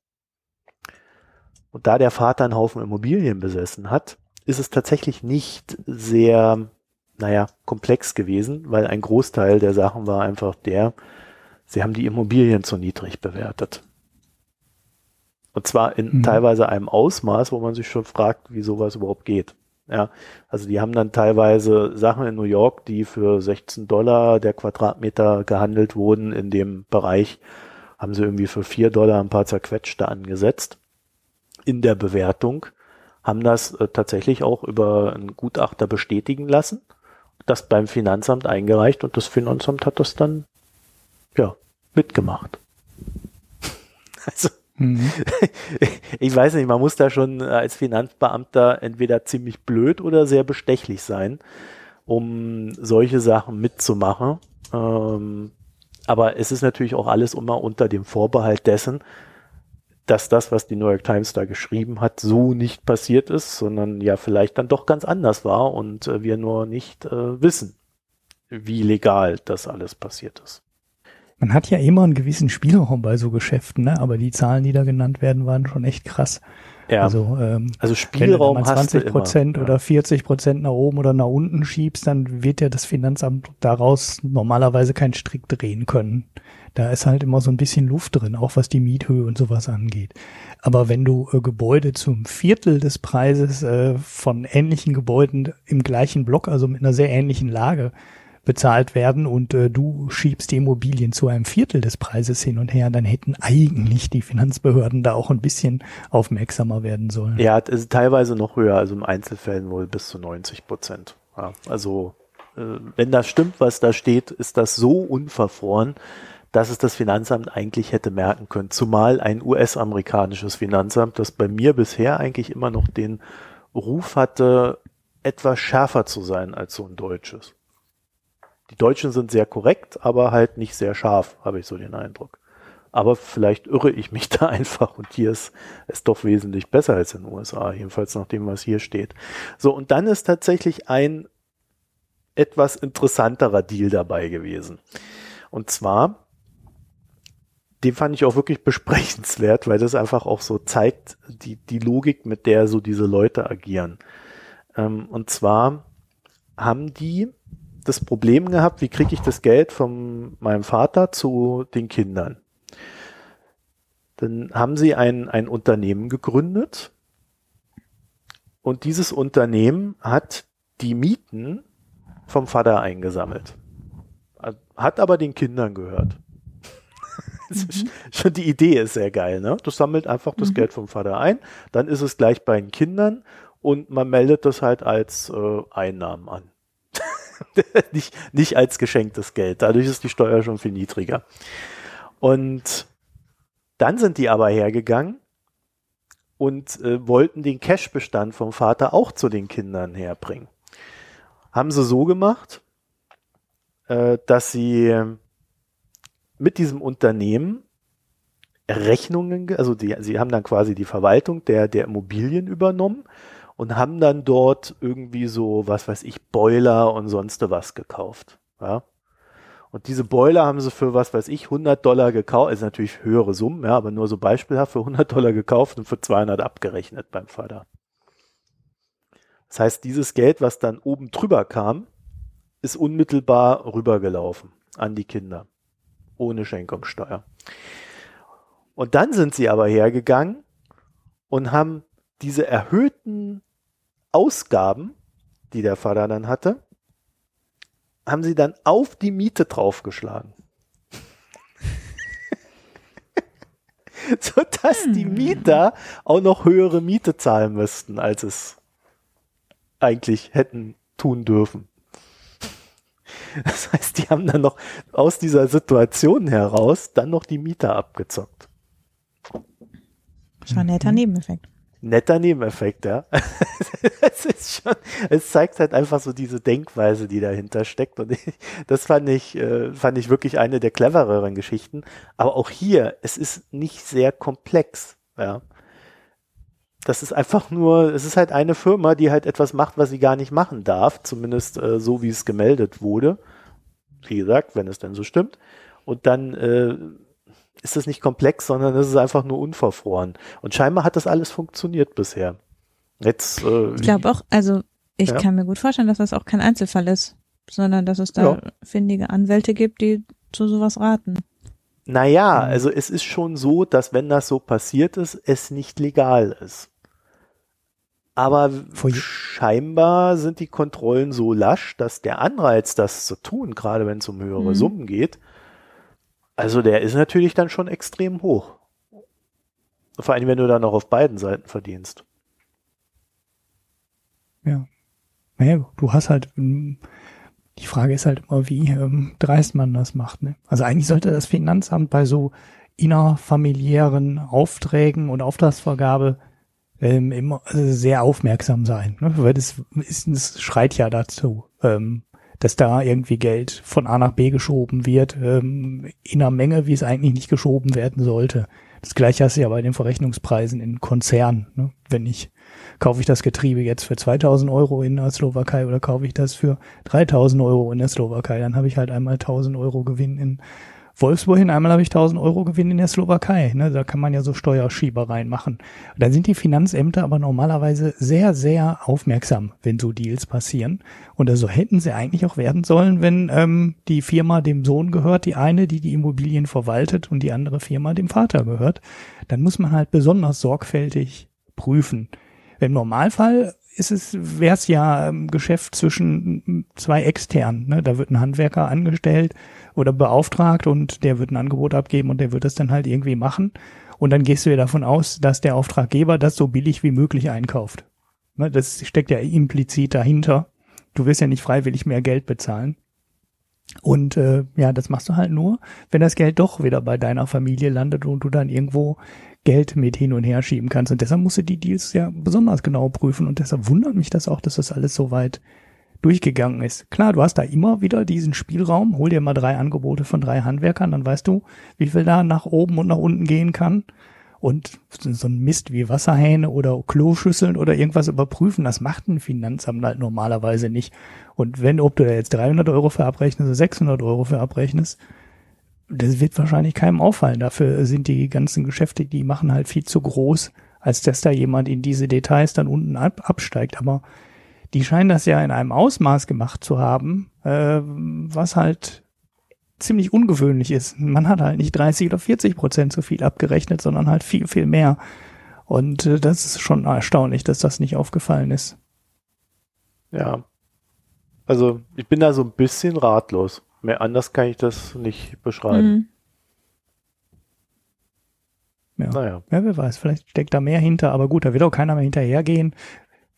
Und da der Vater einen Haufen Immobilien besessen hat, ist es tatsächlich nicht sehr, naja, komplex gewesen, weil ein Großteil der Sachen war einfach der, sie haben die Immobilien zu niedrig bewertet. Und zwar in mhm. teilweise einem Ausmaß, wo man sich schon fragt, wie sowas überhaupt geht. Ja, also die haben dann teilweise Sachen in New York, die für 16 Dollar der Quadratmeter gehandelt wurden. In dem Bereich haben sie irgendwie für 4 Dollar ein paar zerquetschte angesetzt. In der Bewertung haben das äh, tatsächlich auch über einen Gutachter bestätigen lassen, das beim Finanzamt eingereicht und das Finanzamt hat das dann, ja, mitgemacht. Also, Mhm. Ich weiß nicht, man muss da schon als Finanzbeamter entweder ziemlich blöd oder sehr bestechlich sein, um solche Sachen mitzumachen. Ähm, aber es ist natürlich auch alles immer unter dem Vorbehalt dessen, dass das, was die New York Times da geschrieben hat, so nicht passiert ist, sondern ja vielleicht dann doch ganz anders war und äh, wir nur nicht äh, wissen, wie legal das alles passiert ist. Man hat ja immer einen gewissen Spielraum bei so Geschäften, ne? aber die Zahlen, die da genannt werden, waren schon echt krass. Ja. Also, ähm, also Spielraum wenn du 20 Prozent oder 40 Prozent nach oben oder nach unten schiebst, dann wird ja das Finanzamt daraus normalerweise keinen Strick drehen können. Da ist halt immer so ein bisschen Luft drin, auch was die Miethöhe und sowas angeht. Aber wenn du äh, Gebäude zum Viertel des Preises äh, von ähnlichen Gebäuden im gleichen Block, also mit einer sehr ähnlichen Lage, bezahlt werden und äh, du schiebst die Immobilien zu einem Viertel des Preises hin und her, dann hätten eigentlich die Finanzbehörden da auch ein bisschen aufmerksamer werden sollen. Ja, ist teilweise noch höher, also im Einzelfällen wohl bis zu 90 Prozent. Ja, also äh, wenn das stimmt, was da steht, ist das so unverfroren, dass es das Finanzamt eigentlich hätte merken können. Zumal ein US-amerikanisches Finanzamt, das bei mir bisher eigentlich immer noch den Ruf hatte, etwas schärfer zu sein als so ein deutsches. Die Deutschen sind sehr korrekt, aber halt nicht sehr scharf, habe ich so den Eindruck. Aber vielleicht irre ich mich da einfach und hier ist es doch wesentlich besser als in den USA, jedenfalls nach dem, was hier steht. So, und dann ist tatsächlich ein etwas interessanterer Deal dabei gewesen. Und zwar, den fand ich auch wirklich besprechenswert, weil das einfach auch so zeigt, die, die Logik, mit der so diese Leute agieren. Ähm, und zwar haben die das Problem gehabt, wie kriege ich das Geld von meinem Vater zu den Kindern. Dann haben sie ein, ein Unternehmen gegründet und dieses Unternehmen hat die Mieten vom Vater eingesammelt. Hat aber den Kindern gehört. Mhm. Schon die Idee ist sehr geil, ne? Das sammelt einfach das mhm. Geld vom Vater ein, dann ist es gleich bei den Kindern und man meldet das halt als äh, Einnahmen an. nicht, nicht als geschenktes Geld. Dadurch ist die Steuer schon viel niedriger. Und dann sind die aber hergegangen und äh, wollten den Cashbestand vom Vater auch zu den Kindern herbringen. Haben sie so gemacht, äh, dass sie mit diesem Unternehmen Rechnungen, also die, sie haben dann quasi die Verwaltung der, der Immobilien übernommen und haben dann dort irgendwie so, was weiß ich, Boiler und sonst was gekauft. Ja. Und diese Boiler haben sie für, was weiß ich, 100 Dollar gekauft, ist natürlich höhere Summen, ja, aber nur so beispielhaft für 100 Dollar gekauft und für 200 abgerechnet beim Vater. Das heißt, dieses Geld, was dann oben drüber kam, ist unmittelbar rübergelaufen an die Kinder. Ohne Schenkungssteuer. Und dann sind sie aber hergegangen und haben diese erhöhten Ausgaben, die der Vater dann hatte, haben sie dann auf die Miete draufgeschlagen. so dass die hm. Mieter auch noch höhere Miete zahlen müssten, als es eigentlich hätten tun dürfen. Das heißt, die haben dann noch aus dieser Situation heraus dann noch die Mieter abgezockt. Schon ein netter mhm. Nebeneffekt. Netter Nebeneffekt, ja. es ist schon, es zeigt halt einfach so diese Denkweise, die dahinter steckt. Und ich, das fand ich, äh, fand ich wirklich eine der clevereren Geschichten. Aber auch hier, es ist nicht sehr komplex, ja. Das ist einfach nur, es ist halt eine Firma, die halt etwas macht, was sie gar nicht machen darf, zumindest äh, so, wie es gemeldet wurde. Wie gesagt, wenn es denn so stimmt. Und dann äh, ist es nicht komplex, sondern es ist einfach nur unverfroren. Und scheinbar hat das alles funktioniert bisher. Jetzt, äh, ich glaube auch, also ich ja. kann mir gut vorstellen, dass das auch kein Einzelfall ist, sondern dass es da ja. findige Anwälte gibt, die zu sowas raten. Naja, also es ist schon so, dass wenn das so passiert ist, es nicht legal ist. Aber scheinbar sind die Kontrollen so lasch, dass der Anreiz, das zu tun, gerade wenn es um höhere mhm. Summen geht, also der ist natürlich dann schon extrem hoch. Vor allem, wenn du dann auch auf beiden Seiten verdienst. Ja. Naja, du hast halt, ähm, die Frage ist halt immer, wie ähm, dreist man das macht. Ne? Also eigentlich sollte das Finanzamt bei so innerfamiliären Aufträgen und Auftragsvergabe ähm, immer also sehr aufmerksam sein, ne? weil das, ist, das schreit ja dazu. Ähm, dass da irgendwie Geld von A nach B geschoben wird, ähm, in einer Menge, wie es eigentlich nicht geschoben werden sollte. Das gleiche hast du ja bei den Verrechnungspreisen in Konzernen. Ne? Wenn ich, kaufe ich das Getriebe jetzt für 2000 Euro in der Slowakei oder kaufe ich das für 3000 Euro in der Slowakei, dann habe ich halt einmal 1000 Euro Gewinn in Wolfsburg, einmal habe ich 1000 Euro Gewinn in der Slowakei. Ne? Da kann man ja so Steuerschiebereien machen. Da sind die Finanzämter aber normalerweise sehr, sehr aufmerksam, wenn so Deals passieren. Und so also hätten sie eigentlich auch werden sollen, wenn ähm, die Firma dem Sohn gehört, die eine, die die Immobilien verwaltet und die andere Firma dem Vater gehört. Dann muss man halt besonders sorgfältig prüfen. Im Normalfall ist es, wäre es ja ein Geschäft zwischen zwei externen. Ne? Da wird ein Handwerker angestellt oder beauftragt und der wird ein Angebot abgeben und der wird das dann halt irgendwie machen. Und dann gehst du ja davon aus, dass der Auftraggeber das so billig wie möglich einkauft. Ne, das steckt ja implizit dahinter. Du wirst ja nicht freiwillig mehr Geld bezahlen. Und äh, ja, das machst du halt nur, wenn das Geld doch wieder bei deiner Familie landet und du dann irgendwo Geld mit hin und her schieben kannst. Und deshalb musst du die Deals ja besonders genau prüfen. Und deshalb wundert mich das auch, dass das alles so weit durchgegangen ist. Klar, du hast da immer wieder diesen Spielraum. Hol dir mal drei Angebote von drei Handwerkern, dann weißt du, wie viel da nach oben und nach unten gehen kann. Und so ein Mist wie Wasserhähne oder Kloschüsseln oder irgendwas überprüfen, das macht ein Finanzamt halt normalerweise nicht. Und wenn, ob du da jetzt 300 Euro für abrechnest oder 600 Euro für abrechnest, das wird wahrscheinlich keinem auffallen. Dafür sind die ganzen Geschäfte, die machen halt viel zu groß, als dass da jemand in diese Details dann unten ab, absteigt. Aber die scheinen das ja in einem Ausmaß gemacht zu haben, äh, was halt ziemlich ungewöhnlich ist. Man hat halt nicht 30 oder 40 Prozent so viel abgerechnet, sondern halt viel, viel mehr. Und äh, das ist schon erstaunlich, dass das nicht aufgefallen ist. Ja. Also ich bin da so ein bisschen ratlos. Mehr anders kann ich das nicht beschreiben. Mhm. Ja. Naja. ja, wer weiß, vielleicht steckt da mehr hinter, aber gut, da wird auch keiner mehr hinterhergehen,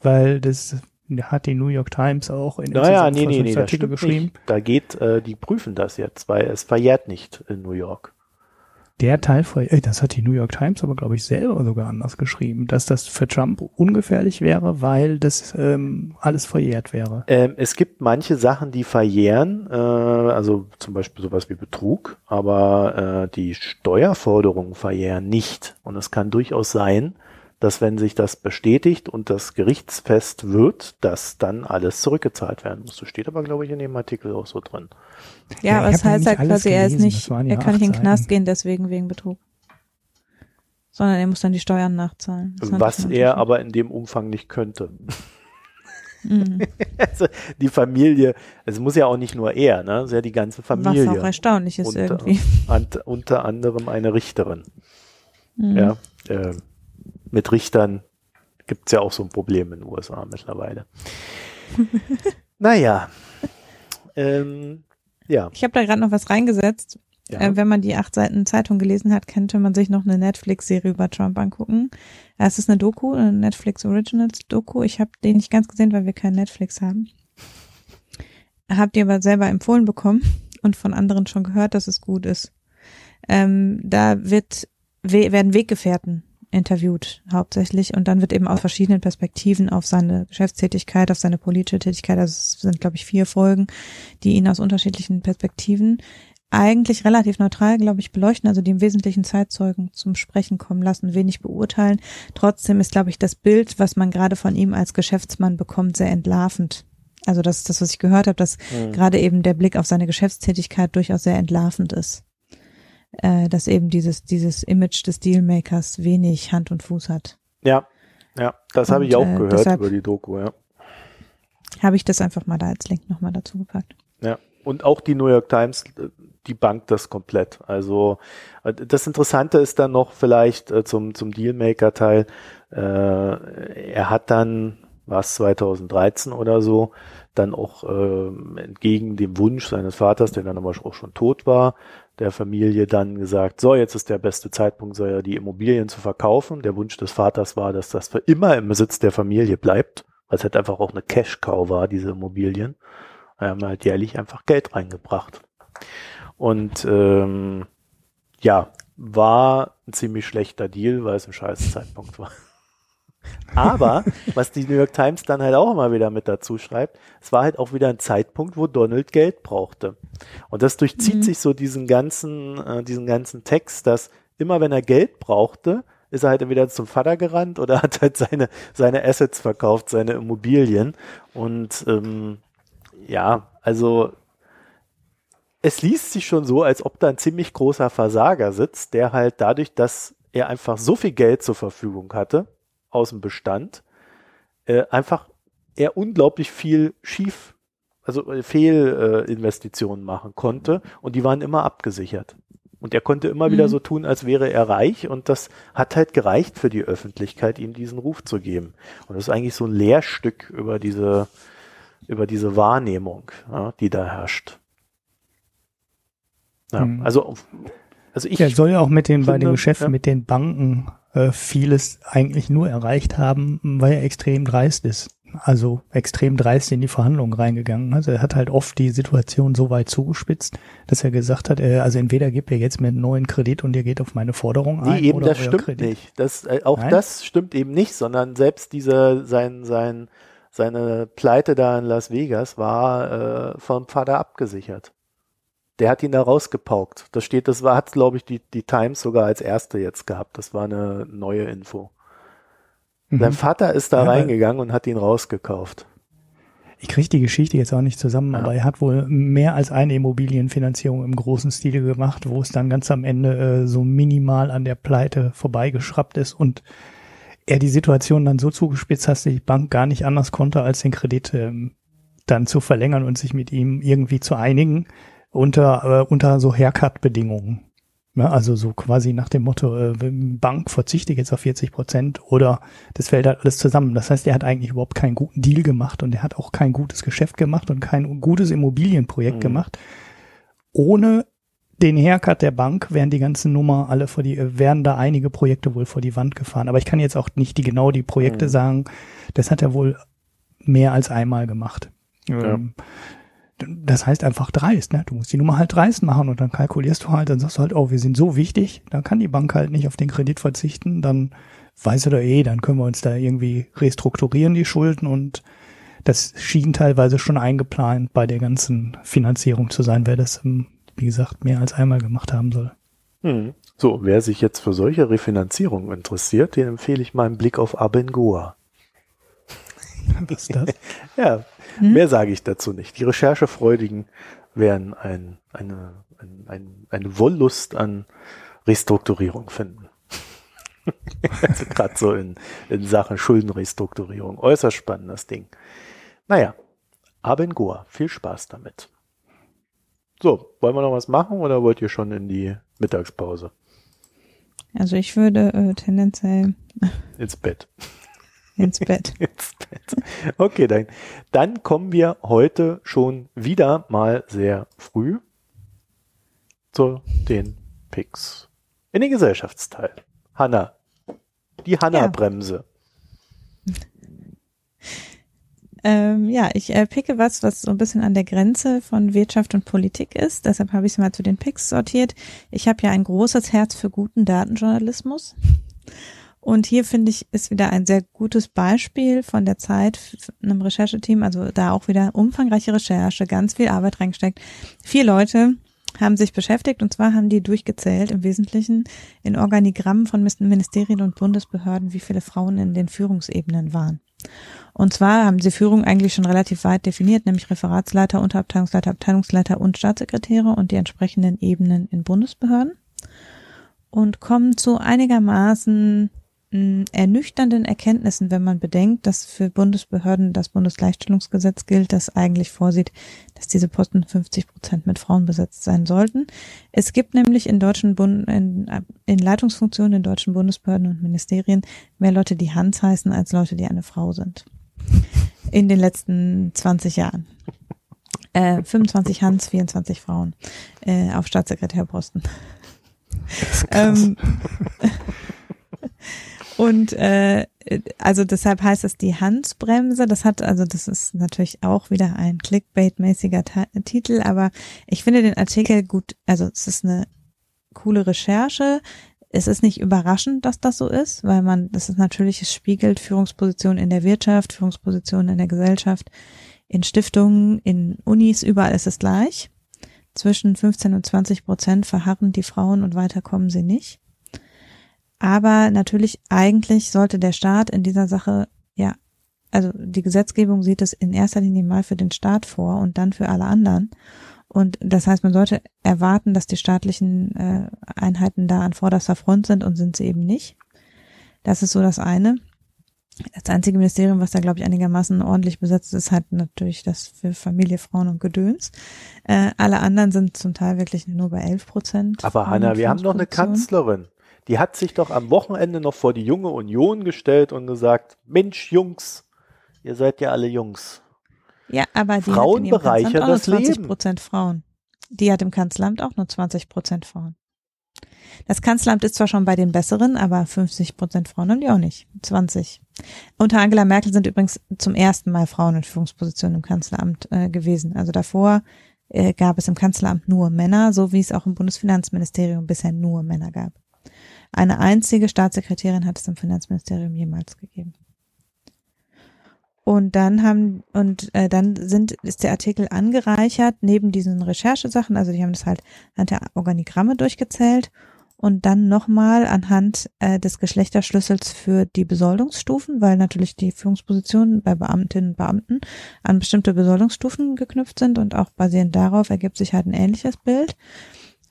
weil das hat die New York Times auch in naja, nee, nee, nee, Artikel geschrieben. Nicht. Da geht, äh, die prüfen das jetzt, weil es verjährt nicht in New York. Der Teil, äh, das hat die New York Times aber, glaube ich, selber sogar anders geschrieben, dass das für Trump ungefährlich wäre, weil das ähm, alles verjährt wäre. Ähm, es gibt manche Sachen, die verjähren, äh, also zum Beispiel sowas wie Betrug, aber äh, die Steuerforderungen verjähren nicht. Und es kann durchaus sein, dass wenn sich das bestätigt und das gerichtsfest wird, dass dann alles zurückgezahlt werden muss. Das steht aber, glaube ich, in dem Artikel auch so drin. Ja, ja aber es heißt halt quasi, er ist nicht, er kann nicht in den Knast gehen, deswegen wegen Betrug. Sondern er muss dann die Steuern nachzahlen. Was er aber in dem Umfang nicht könnte. Mhm. Also die Familie, es muss ja auch nicht nur er, ne? Es ist ja die ganze Familie. Was auch erstaunlich ist unter, irgendwie. unter anderem eine Richterin. Mhm. Ja. Äh, mit Richtern gibt es ja auch so ein Problem in den USA mittlerweile. naja. Ähm, ja. Ich habe da gerade noch was reingesetzt. Ja. Äh, wenn man die acht Seiten Zeitung gelesen hat, könnte man sich noch eine Netflix-Serie über Trump angucken. Es ist eine Doku, eine Netflix Originals Doku. Ich habe den nicht ganz gesehen, weil wir kein Netflix haben. habt ihr aber selber empfohlen bekommen und von anderen schon gehört, dass es gut ist. Ähm, da wird, werden Weggefährten interviewt hauptsächlich und dann wird eben aus verschiedenen Perspektiven auf seine Geschäftstätigkeit, auf seine politische Tätigkeit, also es sind glaube ich vier Folgen, die ihn aus unterschiedlichen Perspektiven eigentlich relativ neutral, glaube ich, beleuchten, also die im Wesentlichen Zeitzeugen zum Sprechen kommen lassen, wenig beurteilen. Trotzdem ist, glaube ich, das Bild, was man gerade von ihm als Geschäftsmann bekommt, sehr entlarvend. Also das ist das, was ich gehört habe, dass mhm. gerade eben der Blick auf seine Geschäftstätigkeit durchaus sehr entlarvend ist. Äh, dass eben dieses, dieses Image des Dealmakers wenig Hand und Fuß hat. Ja, ja, das habe ich auch äh, gehört über die Doku, ja. Habe ich das einfach mal da als Link nochmal dazu gepackt. Ja, und auch die New York Times, die bankt das komplett. Also das Interessante ist dann noch vielleicht äh, zum, zum Dealmaker-Teil, äh, er hat dann, was 2013 oder so, dann auch äh, entgegen dem Wunsch seines Vaters, der dann aber auch schon tot war, der Familie dann gesagt, so, jetzt ist der beste Zeitpunkt, so ja, die Immobilien zu verkaufen. Der Wunsch des Vaters war, dass das für immer im Besitz der Familie bleibt, weil es halt einfach auch eine Cash-Cow war, diese Immobilien. Wir haben halt jährlich einfach Geld reingebracht. Und ähm, ja, war ein ziemlich schlechter Deal, weil es ein scheiß Zeitpunkt war. Aber, was die New York Times dann halt auch immer wieder mit dazu schreibt, es war halt auch wieder ein Zeitpunkt, wo Donald Geld brauchte. Und das durchzieht mhm. sich so diesen ganzen, äh, diesen ganzen Text, dass immer wenn er Geld brauchte, ist er halt entweder zum Vater gerannt oder hat halt seine, seine Assets verkauft, seine Immobilien. Und ähm, ja, also es liest sich schon so, als ob da ein ziemlich großer Versager sitzt, der halt dadurch, dass er einfach so viel Geld zur Verfügung hatte aus dem Bestand, äh, einfach er unglaublich viel schief, also äh, Fehlinvestitionen äh, machen konnte und die waren immer abgesichert. Und er konnte immer mhm. wieder so tun, als wäre er reich und das hat halt gereicht für die Öffentlichkeit, ihm diesen Ruf zu geben. Und das ist eigentlich so ein Lehrstück über diese, über diese Wahrnehmung, ja, die da herrscht. Ja, mhm. also, also ich. Er soll ja auch mit den, finde, bei den Geschäften ja. mit den Banken äh, vieles eigentlich nur erreicht haben, weil er extrem dreist ist. Also extrem dreist in die Verhandlungen reingegangen. Also er hat halt oft die Situation so weit zugespitzt, dass er gesagt hat, äh, also entweder gibt er jetzt mir einen neuen Kredit und ihr geht auf meine Forderung ein. Nee, eben das stimmt Kredit. nicht. Das, äh, auch Nein? das stimmt eben nicht, sondern selbst dieser, sein, sein, seine Pleite da in Las Vegas war äh, vom Vater abgesichert. Der hat ihn da rausgepaukt. Das steht, das war, hat, glaube ich, die, die Times sogar als erste jetzt gehabt. Das war eine neue Info. Mhm. Sein Vater ist da ja, reingegangen und hat ihn rausgekauft. Ich kriege die Geschichte jetzt auch nicht zusammen, ja. aber er hat wohl mehr als eine Immobilienfinanzierung im großen Stile gemacht, wo es dann ganz am Ende äh, so minimal an der Pleite vorbeigeschraubt ist und er die Situation dann so zugespitzt hat, dass die Bank gar nicht anders konnte, als den Kredit ähm, dann zu verlängern und sich mit ihm irgendwie zu einigen unter, äh, unter so Haircut-Bedingungen. Ja, also so quasi nach dem Motto, äh, Bank verzichte jetzt auf 40 Prozent oder das fällt halt alles zusammen. Das heißt, er hat eigentlich überhaupt keinen guten Deal gemacht und er hat auch kein gutes Geschäft gemacht und kein gutes Immobilienprojekt mhm. gemacht. Ohne den Haircut der Bank wären die ganzen Nummer alle vor die, wären da einige Projekte wohl vor die Wand gefahren. Aber ich kann jetzt auch nicht die genau die Projekte mhm. sagen. Das hat er wohl mehr als einmal gemacht. Ja. Ähm, das heißt einfach dreist, ne? Du musst die Nummer halt dreist machen und dann kalkulierst du halt, dann sagst du halt, oh, wir sind so wichtig, dann kann die Bank halt nicht auf den Kredit verzichten, dann weiß er eh, dann können wir uns da irgendwie restrukturieren, die Schulden und das schien teilweise schon eingeplant bei der ganzen Finanzierung zu sein, wer das, ähm, wie gesagt, mehr als einmal gemacht haben soll. Hm. So, wer sich jetzt für solche Refinanzierung interessiert, den empfehle ich mal einen Blick auf Abengoa. Was ist das? ja, hm? mehr sage ich dazu nicht. Die Recherchefreudigen werden ein, eine, ein, ein, eine Wollust an Restrukturierung finden. also gerade so in, in Sachen Schuldenrestrukturierung. Äußerst spannendes Ding. Naja, Abengoa, viel Spaß damit. So, wollen wir noch was machen oder wollt ihr schon in die Mittagspause? Also ich würde äh, tendenziell ins Bett. Ins Bett. Ins Bett. Okay, dann, dann kommen wir heute schon wieder mal sehr früh zu den Picks. In den Gesellschaftsteil. Hanna. Die Hanna-Bremse. Ähm, ja, ich äh, picke was, was so ein bisschen an der Grenze von Wirtschaft und Politik ist. Deshalb habe ich es mal zu den Picks sortiert. Ich habe ja ein großes Herz für guten Datenjournalismus. Und hier finde ich, ist wieder ein sehr gutes Beispiel von der Zeit einem Rechercheteam. Also da auch wieder umfangreiche Recherche, ganz viel Arbeit reingesteckt. Vier Leute haben sich beschäftigt und zwar haben die durchgezählt im Wesentlichen in Organigrammen von Ministerien und Bundesbehörden, wie viele Frauen in den Führungsebenen waren. Und zwar haben sie Führung eigentlich schon relativ weit definiert, nämlich Referatsleiter, Unterabteilungsleiter, Abteilungsleiter und Staatssekretäre und die entsprechenden Ebenen in Bundesbehörden und kommen zu einigermaßen ernüchternden Erkenntnissen, wenn man bedenkt, dass für Bundesbehörden das Bundesgleichstellungsgesetz gilt, das eigentlich vorsieht, dass diese Posten 50 Prozent mit Frauen besetzt sein sollten. Es gibt nämlich in deutschen Bund in, in Leitungsfunktionen in deutschen Bundesbehörden und Ministerien mehr Leute, die Hans heißen, als Leute, die eine Frau sind. In den letzten 20 Jahren. Äh, 25 Hans, 24 Frauen äh, auf Staatssekretärposten. Ähm, und äh, also deshalb heißt es die Handbremse. Das hat, also das ist natürlich auch wieder ein Clickbait-mäßiger Titel, aber ich finde den Artikel gut, also es ist eine coole Recherche. Es ist nicht überraschend, dass das so ist, weil man, das ist natürlich, es spiegelt Führungspositionen in der Wirtschaft, Führungspositionen in der Gesellschaft, in Stiftungen, in Unis, überall ist es gleich. Zwischen 15 und 20 Prozent verharren die Frauen und weiter kommen sie nicht. Aber natürlich, eigentlich sollte der Staat in dieser Sache, ja, also die Gesetzgebung sieht es in erster Linie mal für den Staat vor und dann für alle anderen. Und das heißt, man sollte erwarten, dass die staatlichen äh, Einheiten da an vorderster Front sind und sind sie eben nicht. Das ist so das eine. Das einzige Ministerium, was da, glaube ich, einigermaßen ordentlich besetzt ist, hat natürlich das für Familie, Frauen und Gedöns. Äh, alle anderen sind zum Teil wirklich nur bei 11 Prozent. Aber Hanna, wir haben noch eine Kanzlerin die hat sich doch am Wochenende noch vor die junge Union gestellt und gesagt, Mensch, Jungs, ihr seid ja alle Jungs. Ja, aber die Frauen hat bereichern auch nur 20 Leben. Prozent Frauen. Die hat im Kanzleramt auch nur 20 Prozent Frauen. Das Kanzleramt ist zwar schon bei den besseren, aber 50 Prozent Frauen haben die auch nicht. 20. Unter Angela Merkel sind übrigens zum ersten Mal Frauen in Führungspositionen im Kanzleramt äh, gewesen. Also davor äh, gab es im Kanzleramt nur Männer, so wie es auch im Bundesfinanzministerium bisher nur Männer gab. Eine einzige Staatssekretärin hat es im Finanzministerium jemals gegeben. Und dann haben und äh, dann sind ist der Artikel angereichert neben diesen Recherchesachen, also die haben das halt anhand der Organigramme durchgezählt. Und dann nochmal anhand äh, des Geschlechterschlüssels für die Besoldungsstufen, weil natürlich die Führungspositionen bei Beamtinnen und Beamten an bestimmte Besoldungsstufen geknüpft sind. Und auch basierend darauf ergibt sich halt ein ähnliches Bild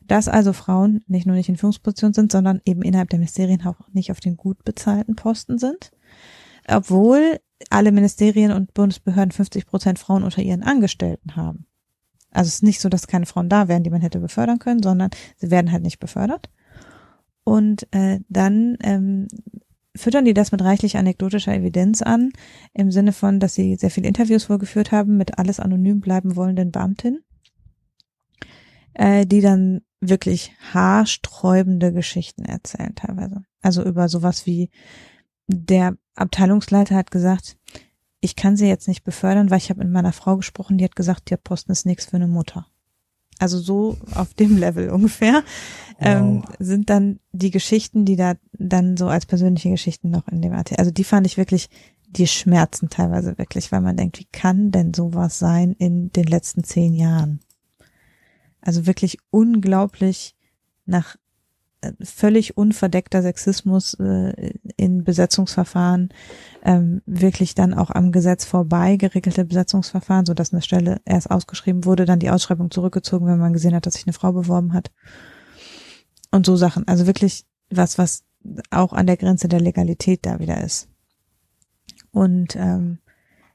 dass also Frauen nicht nur nicht in Führungspositionen sind, sondern eben innerhalb der Ministerien auch nicht auf den gut bezahlten Posten sind. Obwohl alle Ministerien und Bundesbehörden 50 Prozent Frauen unter ihren Angestellten haben. Also es ist nicht so, dass keine Frauen da wären, die man hätte befördern können, sondern sie werden halt nicht befördert. Und äh, dann ähm, füttern die das mit reichlich anekdotischer Evidenz an, im Sinne von, dass sie sehr viele Interviews vorgeführt haben mit alles anonym bleiben wollenden Beamtinnen, äh, die dann wirklich haarsträubende Geschichten erzählen teilweise. Also über sowas wie der Abteilungsleiter hat gesagt, ich kann sie jetzt nicht befördern, weil ich habe mit meiner Frau gesprochen, die hat gesagt, der Posten ist nichts für eine Mutter. Also so auf dem Level ungefähr ähm, wow. ähm, sind dann die Geschichten, die da dann so als persönliche Geschichten noch in dem Artikel. Also die fand ich wirklich, die schmerzen teilweise wirklich, weil man denkt, wie kann denn sowas sein in den letzten zehn Jahren? Also wirklich unglaublich nach äh, völlig unverdeckter Sexismus äh, in Besetzungsverfahren, ähm, wirklich dann auch am Gesetz vorbei geregelte Besetzungsverfahren, so dass eine Stelle erst ausgeschrieben wurde, dann die Ausschreibung zurückgezogen, wenn man gesehen hat, dass sich eine Frau beworben hat. Und so Sachen. Also wirklich was, was auch an der Grenze der Legalität da wieder ist. Und ähm,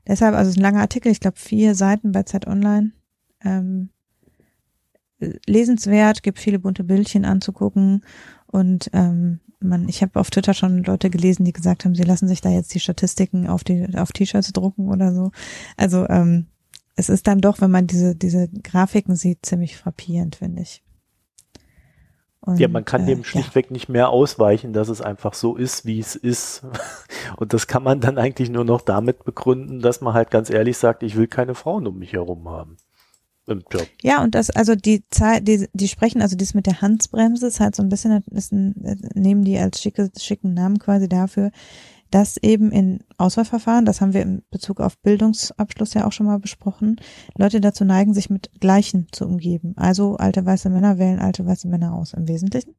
deshalb, also es ist ein langer Artikel, ich glaube vier Seiten bei Zeit Online. Ähm, lesenswert, gibt viele bunte Bildchen anzugucken und ähm, man, ich habe auf Twitter schon Leute gelesen, die gesagt haben, sie lassen sich da jetzt die Statistiken auf die auf T-Shirts drucken oder so. Also ähm, es ist dann doch, wenn man diese diese Grafiken sieht, ziemlich frappierend, finde ich. Und, ja, man kann äh, dem schlichtweg ja. nicht mehr ausweichen, dass es einfach so ist, wie es ist. Und das kann man dann eigentlich nur noch damit begründen, dass man halt ganz ehrlich sagt, ich will keine Frauen um mich herum haben. Job. Ja, und das, also die Zahl, die, die sprechen, also das mit der Handbremse ist halt so ein bisschen, ist ein, nehmen die als schicke, schicken Namen quasi dafür, dass eben in Auswahlverfahren, das haben wir in Bezug auf Bildungsabschluss ja auch schon mal besprochen, Leute dazu neigen, sich mit Gleichen zu umgeben. Also alte weiße Männer wählen alte weiße Männer aus im Wesentlichen.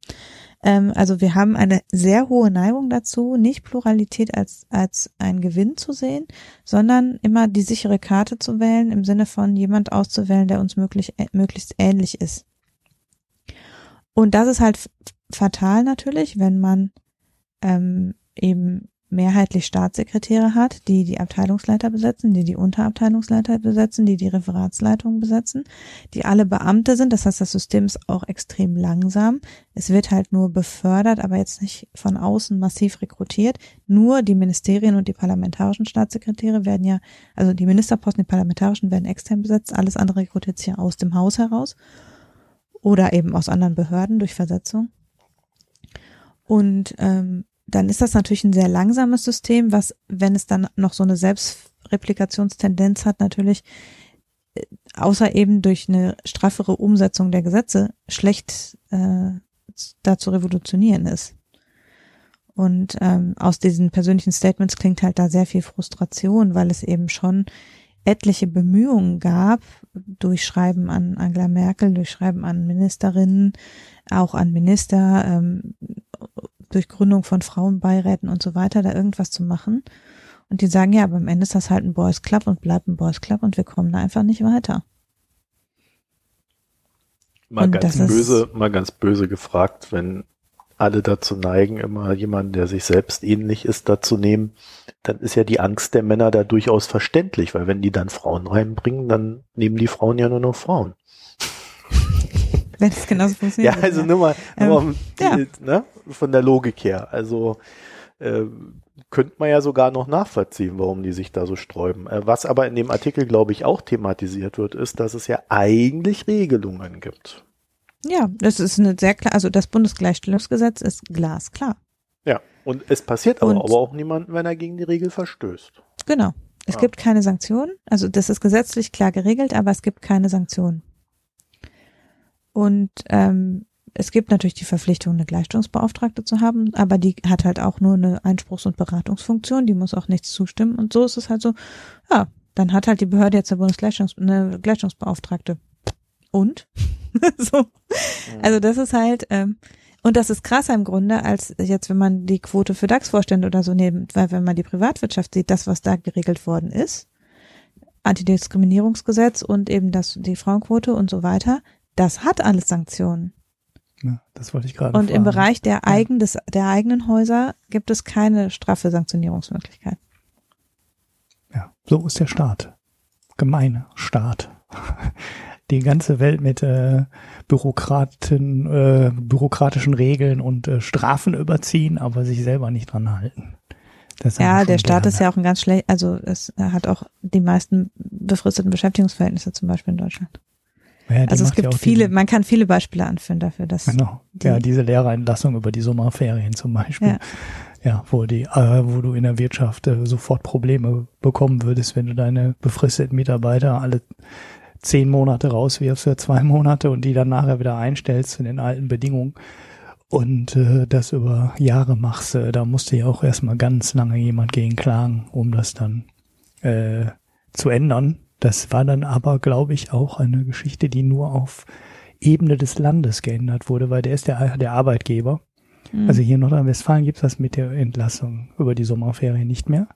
Ähm, also wir haben eine sehr hohe Neigung dazu, nicht Pluralität als, als ein Gewinn zu sehen, sondern immer die sichere Karte zu wählen, im Sinne von jemand auszuwählen, der uns möglich, äh, möglichst ähnlich ist. Und das ist halt fatal natürlich, wenn man ähm, eben mehrheitlich Staatssekretäre hat, die die Abteilungsleiter besetzen, die die Unterabteilungsleiter besetzen, die die Referatsleitungen besetzen, die alle Beamte sind. Das heißt, das System ist auch extrem langsam. Es wird halt nur befördert, aber jetzt nicht von außen massiv rekrutiert. Nur die Ministerien und die parlamentarischen Staatssekretäre werden ja, also die Ministerposten, die parlamentarischen werden extern besetzt. Alles andere rekrutiert sich ja aus dem Haus heraus oder eben aus anderen Behörden durch Versetzung. Und ähm, dann ist das natürlich ein sehr langsames System, was, wenn es dann noch so eine Selbstreplikationstendenz hat, natürlich äh, außer eben durch eine straffere Umsetzung der Gesetze schlecht äh, da zu revolutionieren ist. Und ähm, aus diesen persönlichen Statements klingt halt da sehr viel Frustration, weil es eben schon etliche Bemühungen gab, durch Schreiben an Angela Merkel, durch Schreiben an Ministerinnen, auch an Minister, ähm, durch Gründung von Frauenbeiräten und so weiter, da irgendwas zu machen. Und die sagen, ja, aber am Ende ist das halt ein Boys Club und bleibt ein Boys Club und wir kommen da einfach nicht weiter. Mal und ganz böse, mal ganz böse gefragt, wenn alle dazu neigen, immer jemanden, der sich selbst ähnlich ist, dazu nehmen, dann ist ja die Angst der Männer da durchaus verständlich, weil wenn die dann Frauen reinbringen, dann nehmen die Frauen ja nur noch Frauen wenn es genauso funktioniert. ja, also nur mal, nur ähm, die, ja. ne, von der Logik her. Also äh, könnte man ja sogar noch nachvollziehen, warum die sich da so sträuben. Äh, was aber in dem Artikel, glaube ich, auch thematisiert wird, ist, dass es ja eigentlich Regelungen gibt. Ja, das ist eine sehr klar, also das Bundesgleichstellungsgesetz ist glasklar. Ja, und es passiert aber, aber auch niemandem, wenn er gegen die Regel verstößt. Genau. Es ja. gibt keine Sanktionen. Also das ist gesetzlich klar geregelt, aber es gibt keine Sanktionen. Und ähm, es gibt natürlich die Verpflichtung, eine Gleichstellungsbeauftragte zu haben, aber die hat halt auch nur eine Einspruchs- und Beratungsfunktion, die muss auch nichts zustimmen. Und so ist es halt so, ja, dann hat halt die Behörde jetzt eine Bundesgleichstellungs eine Gleichstellungsbeauftragte. Und? so. Also das ist halt, ähm, und das ist krasser im Grunde, als jetzt, wenn man die Quote für DAX-Vorstände oder so nimmt, weil wenn man die Privatwirtschaft sieht, das, was da geregelt worden ist, Antidiskriminierungsgesetz und eben das, die Frauenquote und so weiter, das hat alles Sanktionen. Ja, das wollte ich gerade Und fragen. im Bereich der, eigen, des, der eigenen Häuser gibt es keine straffe Sanktionierungsmöglichkeit. Ja, so ist der Staat. Gemeine Staat. Die ganze Welt mit äh, Bürokraten, äh, bürokratischen Regeln und äh, Strafen überziehen, aber sich selber nicht dran halten. ja, der Staat ist ja auch ein ganz schlecht, also es hat auch die meisten befristeten Beschäftigungsverhältnisse zum Beispiel in Deutschland. Ja, also es gibt ja viele, man kann viele Beispiele anführen dafür, dass. Genau. Die, ja, diese Lehrerentlassung über die Sommerferien zum Beispiel. Ja. Ja, wo die, äh, wo du in der Wirtschaft äh, sofort Probleme bekommen würdest, wenn du deine befristeten Mitarbeiter alle zehn Monate rauswirfst für zwei Monate und die dann nachher wieder einstellst in den alten Bedingungen und äh, das über Jahre machst, äh, da musste ja auch erstmal ganz lange jemand gegen klagen, um das dann äh, zu ändern. Das war dann aber, glaube ich, auch eine Geschichte, die nur auf Ebene des Landes geändert wurde, weil der ist der, der Arbeitgeber. Mhm. Also hier in Nordrhein-Westfalen gibt es das mit der Entlassung über die Sommerferien nicht mehr.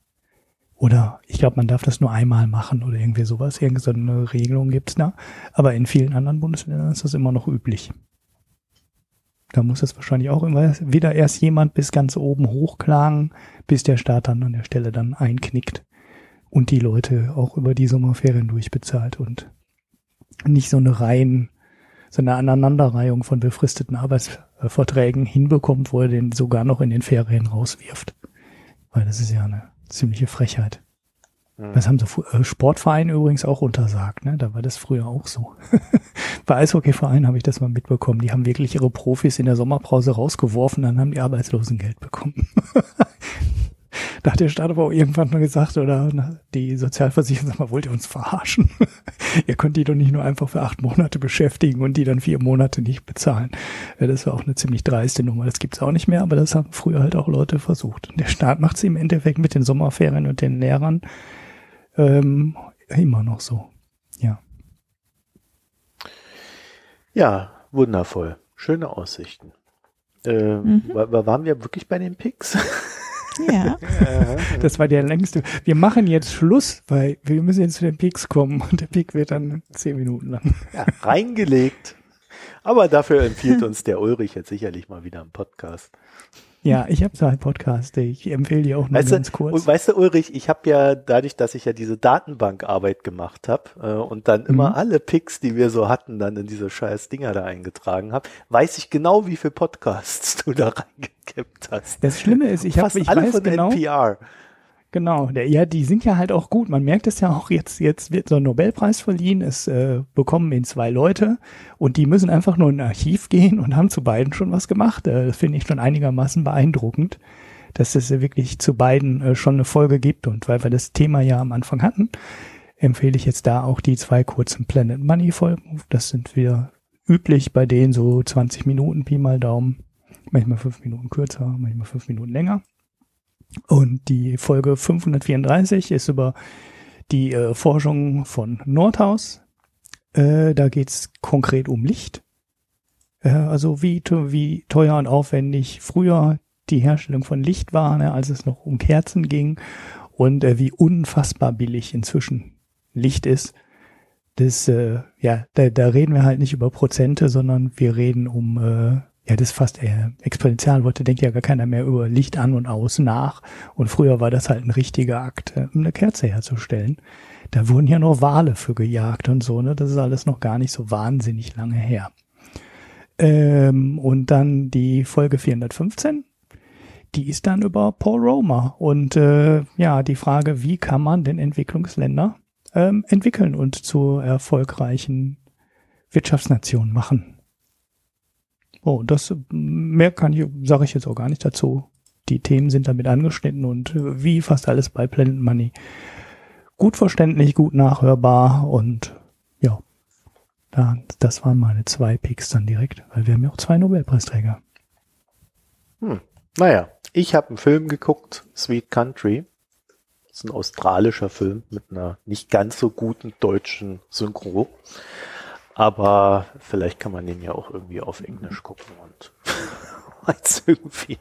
Oder ich glaube, man darf das nur einmal machen oder irgendwie sowas. Irgend so eine Regelung gibt's da. Aber in vielen anderen Bundesländern ist das immer noch üblich. Da muss es wahrscheinlich auch immer wieder erst jemand bis ganz oben hochklagen, bis der Staat dann an der Stelle dann einknickt und die Leute auch über die Sommerferien durchbezahlt und nicht so eine Reihen, so eine Aneinanderreihung von befristeten Arbeitsverträgen hinbekommt, wo er den sogar noch in den Ferien rauswirft. Weil das ist ja eine ziemliche Frechheit. Das haben so äh, Sportvereine übrigens auch untersagt, ne? Da war das früher auch so. Bei Eishockeyvereinen habe ich das mal mitbekommen. Die haben wirklich ihre Profis in der Sommerpause rausgeworfen, dann haben die Arbeitslosengeld bekommen. da hat der Staat aber auch irgendwann mal gesagt, oder die Sozialversicherung, sag mal, wollt ihr uns verarschen? ihr könnt die doch nicht nur einfach für acht Monate beschäftigen und die dann vier Monate nicht bezahlen. Das war auch eine ziemlich dreiste Nummer. Das gibt's auch nicht mehr, aber das haben früher halt auch Leute versucht. Und der Staat macht sie im Endeffekt mit den Sommerferien und den Lehrern ähm, immer noch so. Ja. Ja, wundervoll. Schöne Aussichten. Ähm, mhm. Waren wir wirklich bei den Picks? Ja. Das war der längste. Wir machen jetzt Schluss, weil wir müssen jetzt zu den Peaks kommen und der Peak wird dann zehn Minuten lang. Ja, reingelegt. Aber dafür empfiehlt uns der Ulrich jetzt sicherlich mal wieder einen Podcast. Ja, ich habe so einen Podcast. Ich empfehle dir auch nur weißt ganz kurz. Und weißt du, Ulrich, ich habe ja dadurch, dass ich ja diese Datenbankarbeit gemacht habe äh, und dann immer mhm. alle Picks, die wir so hatten, dann in diese scheiß Dinger da eingetragen habe, weiß ich genau, wie viele Podcasts du da reingekippt hast. Das Schlimme ist, ich habe alle weiß von genau, NPR. Genau, der, ja, die sind ja halt auch gut. Man merkt es ja auch jetzt, jetzt wird so ein Nobelpreis verliehen, es äh, bekommen ihn zwei Leute und die müssen einfach nur in ein Archiv gehen und haben zu beiden schon was gemacht. Äh, das finde ich schon einigermaßen beeindruckend, dass es wirklich zu beiden äh, schon eine Folge gibt und weil wir das Thema ja am Anfang hatten, empfehle ich jetzt da auch die zwei kurzen Planet Money Folgen. Das sind wieder üblich bei denen so 20 Minuten Pi mal Daumen, manchmal fünf Minuten kürzer, manchmal fünf Minuten länger. Und die Folge 534 ist über die äh, Forschung von Nordhaus. Äh, da geht's konkret um Licht. Äh, also wie, wie teuer und aufwendig früher die Herstellung von Licht war, ne, als es noch um Kerzen ging und äh, wie unfassbar billig inzwischen Licht ist. Das, äh, ja, da, da reden wir halt nicht über Prozente, sondern wir reden um äh, ja, das ist fast eher exponentiell. Heute denkt ja gar keiner mehr über Licht an und aus nach. Und früher war das halt ein richtiger Akt, äh, eine Kerze herzustellen. Da wurden ja nur Wale für gejagt und so, ne? Das ist alles noch gar nicht so wahnsinnig lange her. Ähm, und dann die Folge 415. Die ist dann über Paul Romer und äh, ja, die Frage, wie kann man denn Entwicklungsländer ähm, entwickeln und zu erfolgreichen Wirtschaftsnationen machen? Oh, das mehr kann ich, sage ich jetzt auch gar nicht dazu. Die Themen sind damit angeschnitten und äh, wie fast alles bei Planet Money gut verständlich, gut nachhörbar und ja, da, das waren meine zwei Picks dann direkt, weil wir haben ja auch zwei Nobelpreisträger. Hm. Naja, ich habe einen Film geguckt, Sweet Country. Das ist ein australischer Film mit einer nicht ganz so guten deutschen Synchro. Aber vielleicht kann man den ja auch irgendwie auf Englisch gucken und jetzt irgendwie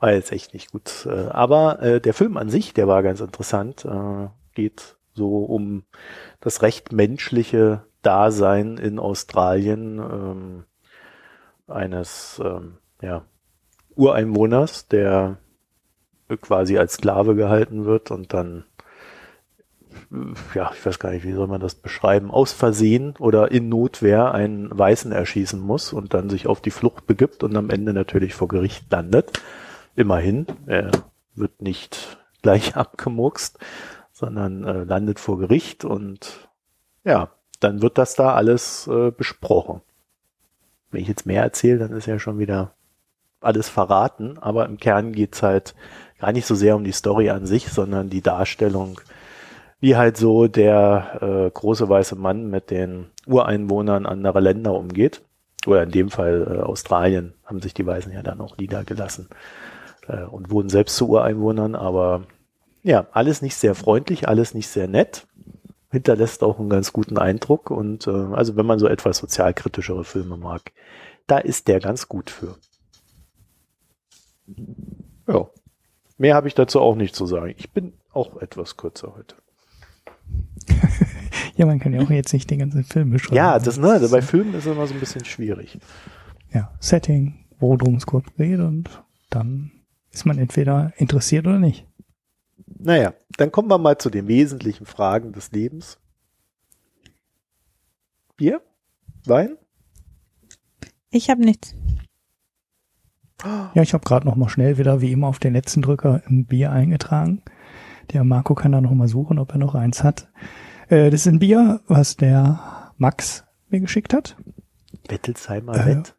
war jetzt echt nicht gut. Äh, aber äh, der Film an sich, der war ganz interessant. Äh, geht so um das recht menschliche Dasein in Australien ähm, eines ähm, ja, Ureinwohners, der quasi als Sklave gehalten wird und dann ja, ich weiß gar nicht, wie soll man das beschreiben, aus Versehen oder in Notwehr einen Weißen erschießen muss und dann sich auf die Flucht begibt und am Ende natürlich vor Gericht landet. Immerhin, er wird nicht gleich abgemuckst, sondern äh, landet vor Gericht und ja, dann wird das da alles äh, besprochen. Wenn ich jetzt mehr erzähle, dann ist ja schon wieder alles verraten, aber im Kern geht's halt gar nicht so sehr um die Story an sich, sondern die Darstellung wie halt so der äh, große weiße Mann mit den Ureinwohnern anderer Länder umgeht. Oder in dem Fall äh, Australien haben sich die Weißen ja dann auch niedergelassen äh, und wurden selbst zu Ureinwohnern. Aber ja, alles nicht sehr freundlich, alles nicht sehr nett. Hinterlässt auch einen ganz guten Eindruck. Und äh, also wenn man so etwas sozialkritischere Filme mag, da ist der ganz gut für. Ja. Mehr habe ich dazu auch nicht zu sagen. Ich bin auch etwas kürzer heute. ja, man kann ja auch jetzt nicht den ganzen Film beschreiben. Ja, das, ne, also bei Filmen ist es immer so ein bisschen schwierig. Ja, Setting, worum es kurz geht und dann ist man entweder interessiert oder nicht. Naja, dann kommen wir mal zu den wesentlichen Fragen des Lebens. Bier? Wein? Ich habe nichts. Ja, ich habe gerade noch mal schnell wieder wie immer auf den letzten Drücker ein Bier eingetragen. Der Marco kann da noch mal suchen, ob er noch eins hat. Äh, das ist ein Bier, was der Max mir geschickt hat. Bettelsheimer äh, Wett?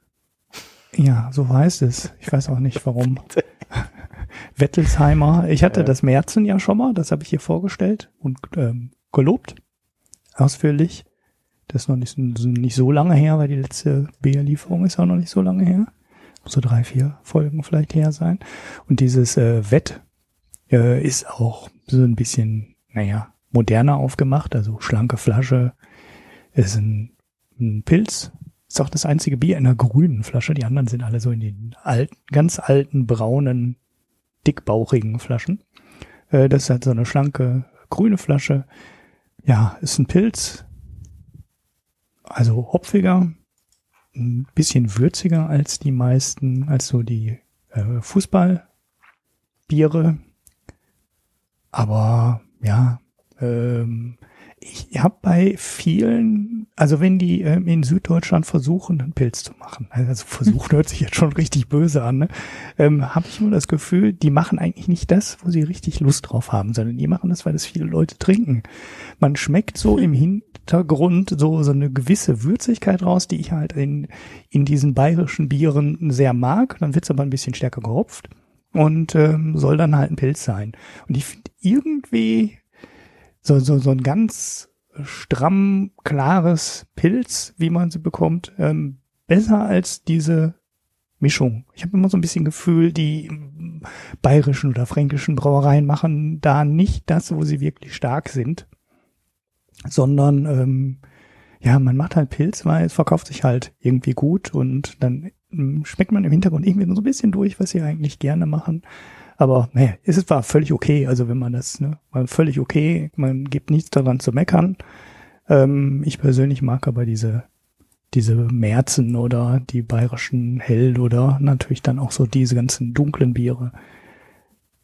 Ja, so heißt es. Ich weiß auch nicht warum. Wettelsheimer. Ich hatte ja. das Märzen ja schon mal, das habe ich hier vorgestellt und ähm, gelobt. Ausführlich. Das ist noch nicht, nicht so lange her, weil die letzte Bierlieferung ist auch noch nicht so lange her. So drei, vier Folgen vielleicht her sein. Und dieses äh, Wett äh, ist auch so ein bisschen, naja, moderner aufgemacht, also schlanke Flasche. Ist ein, ein Pilz. Ist auch das einzige Bier in einer grünen Flasche. Die anderen sind alle so in den alten, ganz alten, braunen, dickbauchigen Flaschen. Äh, das ist halt so eine schlanke, grüne Flasche. Ja, ist ein Pilz. Also hopfiger, ein bisschen würziger als die meisten, als so die äh, Fußballbiere. Aber ja, ähm, ich habe bei vielen, also wenn die ähm, in Süddeutschland versuchen, einen Pilz zu machen, also versuchen hört sich jetzt schon richtig böse an, ne? ähm, habe ich nur das Gefühl, die machen eigentlich nicht das, wo sie richtig Lust drauf haben, sondern die machen das, weil das viele Leute trinken. Man schmeckt so im Hintergrund so so eine gewisse Würzigkeit raus, die ich halt in in diesen bayerischen Bieren sehr mag. Dann wird's aber ein bisschen stärker gehopft und ähm, soll dann halt ein Pilz sein. Und ich finde irgendwie so, so, so ein ganz stramm, klares Pilz, wie man sie bekommt, ähm, besser als diese Mischung. Ich habe immer so ein bisschen Gefühl, die bayerischen oder fränkischen Brauereien machen da nicht das, wo sie wirklich stark sind, sondern ähm, ja, man macht halt Pilz, weil es verkauft sich halt irgendwie gut und dann ähm, schmeckt man im Hintergrund irgendwie so ein bisschen durch, was sie eigentlich gerne machen. Aber naja, es war völlig okay. Also wenn man das, ne, war völlig okay. Man gibt nichts daran zu meckern. Ähm, ich persönlich mag aber diese diese Märzen oder die bayerischen Hell oder natürlich dann auch so diese ganzen dunklen Biere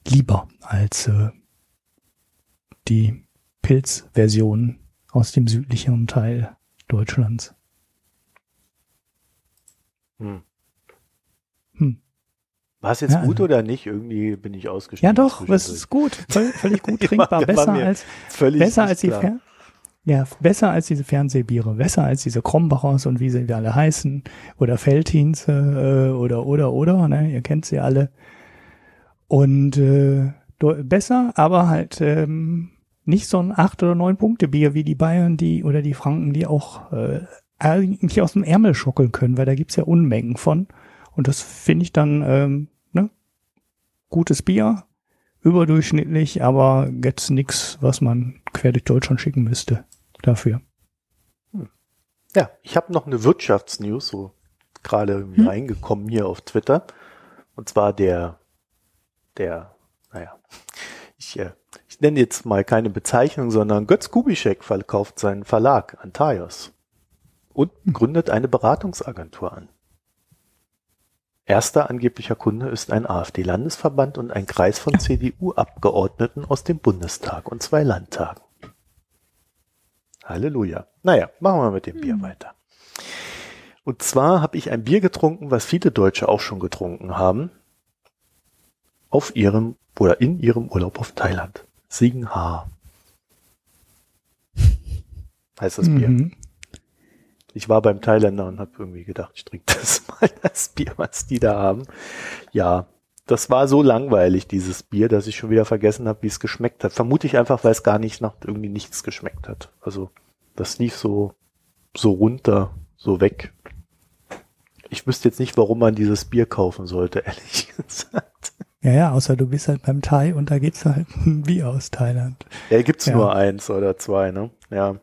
lieber als äh, die Pilzversion aus dem südlicheren Teil Deutschlands. Hm. Hm. War es jetzt ja, gut also. oder nicht? Irgendwie bin ich ausgestiegen. Ja, doch, es ist gut. Völlig gut trinkbar. besser als, besser als die Fer ja, besser als diese Fernsehbiere, besser als diese Krombachers und wie sie alle heißen, oder Feltins, äh, oder, oder, oder, ne, ihr kennt sie alle. Und äh, besser, aber halt ähm, nicht so ein acht oder neun Punkte Bier wie die Bayern, die oder die Franken, die auch äh, eigentlich aus dem Ärmel schockeln können, weil da gibt's ja Unmengen von. Und das finde ich dann ähm, ne? gutes Bier, überdurchschnittlich, aber jetzt nix, was man quer durch Deutschland schicken müsste dafür. Hm. Ja, ich habe noch eine Wirtschaftsnews, so gerade irgendwie hm. reingekommen hier auf Twitter. Und zwar der, der, naja, ich, äh, ich nenne jetzt mal keine Bezeichnung, sondern Götz Kubischek verkauft seinen Verlag an Antaios und hm. gründet eine Beratungsagentur an. Erster angeblicher Kunde ist ein AfD-Landesverband und ein Kreis von CDU-Abgeordneten aus dem Bundestag und zwei Landtagen. Halleluja. Naja, machen wir mit dem Bier hm. weiter. Und zwar habe ich ein Bier getrunken, was viele Deutsche auch schon getrunken haben. Auf ihrem oder in ihrem Urlaub auf Thailand. Singha. Heißt das Bier. Mhm. Ich war beim Thailänder und habe irgendwie gedacht, ich trinke das mal, das Bier, was die da haben. Ja, das war so langweilig, dieses Bier, dass ich schon wieder vergessen habe, wie es geschmeckt hat. Vermute ich einfach, weil es gar nicht nach irgendwie nichts geschmeckt hat. Also das lief so, so runter, so weg. Ich wüsste jetzt nicht, warum man dieses Bier kaufen sollte, ehrlich gesagt. Ja, ja, außer du bist halt beim Thai und da geht's halt Bier aus Thailand. Ja, gibt's ja. nur eins oder zwei, ne? Ja.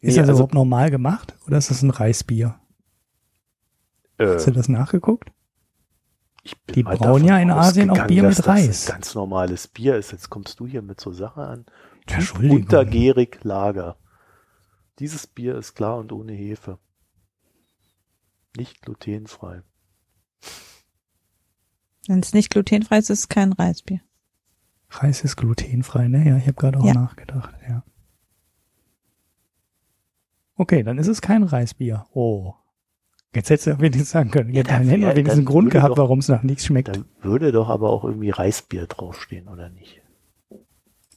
Ist nee, das also, überhaupt normal gemacht oder ist das ein Reisbier? Äh, Hast du das nachgeguckt? Die brauen ja in Asien auch Bier mit Reis. Das ein ganz normales Bier ist. Jetzt kommst du hier mit so Sache an. Entschuldigung. Untergärig Lager. Dieses Bier ist klar und ohne Hefe. Nicht glutenfrei. Wenn es nicht glutenfrei ist, ist es kein Reisbier. Reis ist glutenfrei, ne? Ja, ich habe gerade auch ja. nachgedacht, ja. Okay, dann ist es kein Reisbier. Oh. Jetzt hättest du wenigstens sagen können. Ja, dann hätten wir wenigstens einen Grund gehabt, warum es nach nichts schmeckt. Dann würde doch aber auch irgendwie Reisbier draufstehen, oder nicht?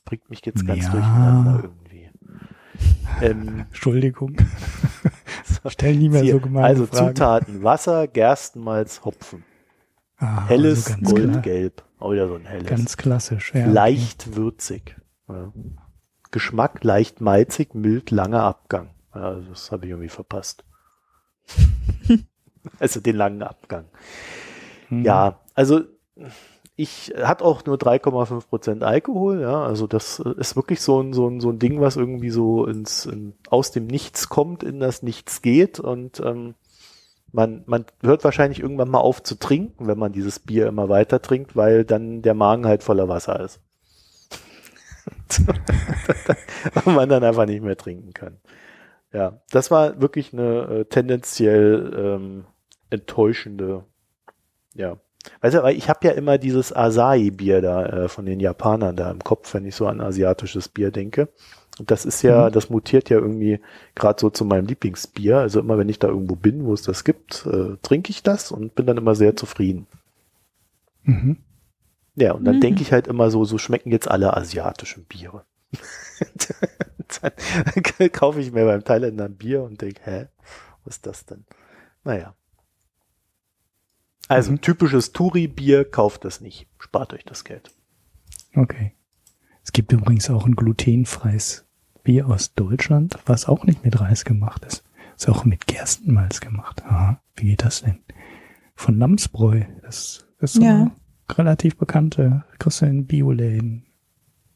Bringt mich jetzt ganz ja. durcheinander irgendwie. Ähm, Entschuldigung. Stell nie mehr so gemeine Also Fragen. Zutaten, Wasser, Gerstenmalz, Hopfen. Ah, Helles also ganz klar. Goldgelb. Auch wieder so ein helles. Ganz klassisch. Ja, leicht würzig. Ja. Geschmack leicht malzig, mild, langer Abgang. Ja, also das habe ich irgendwie verpasst. also den langen Abgang. Mhm. Ja, also ich hat auch nur 3,5 Prozent Alkohol, ja, also das ist wirklich so ein, so ein, so ein Ding, was irgendwie so ins, in, aus dem Nichts kommt, in das Nichts geht und ähm, man, man hört wahrscheinlich irgendwann mal auf zu trinken, wenn man dieses Bier immer weiter trinkt, weil dann der Magen halt voller Wasser ist. und man dann einfach nicht mehr trinken kann. Ja, das war wirklich eine äh, tendenziell ähm, enttäuschende, ja. Weißt du, weil ich habe ja immer dieses Asahi-Bier da äh, von den Japanern da im Kopf, wenn ich so an asiatisches Bier denke. Und das ist ja, Mhm. das mutiert ja irgendwie gerade so zu meinem Lieblingsbier. Also immer wenn ich da irgendwo bin, wo es das gibt, äh, trinke ich das und bin dann immer sehr zufrieden. Mhm. Ja, und dann Mhm. denke ich halt immer so, so schmecken jetzt alle asiatischen Biere. Dann kaufe ich mir beim Thailänder ein Bier und denke, hä, was ist das denn? Naja. Also Mhm. typisches Touri-Bier, kauft das nicht. Spart euch das Geld. Okay. Es gibt übrigens auch ein glutenfreies Bier aus Deutschland, was auch nicht mit Reis gemacht ist. Ist auch mit Gerstenmalz gemacht. Aha, wie geht das denn? Von Namsbräu. Das ist so Ja. relativ bekannte, kriegst du in Bioläden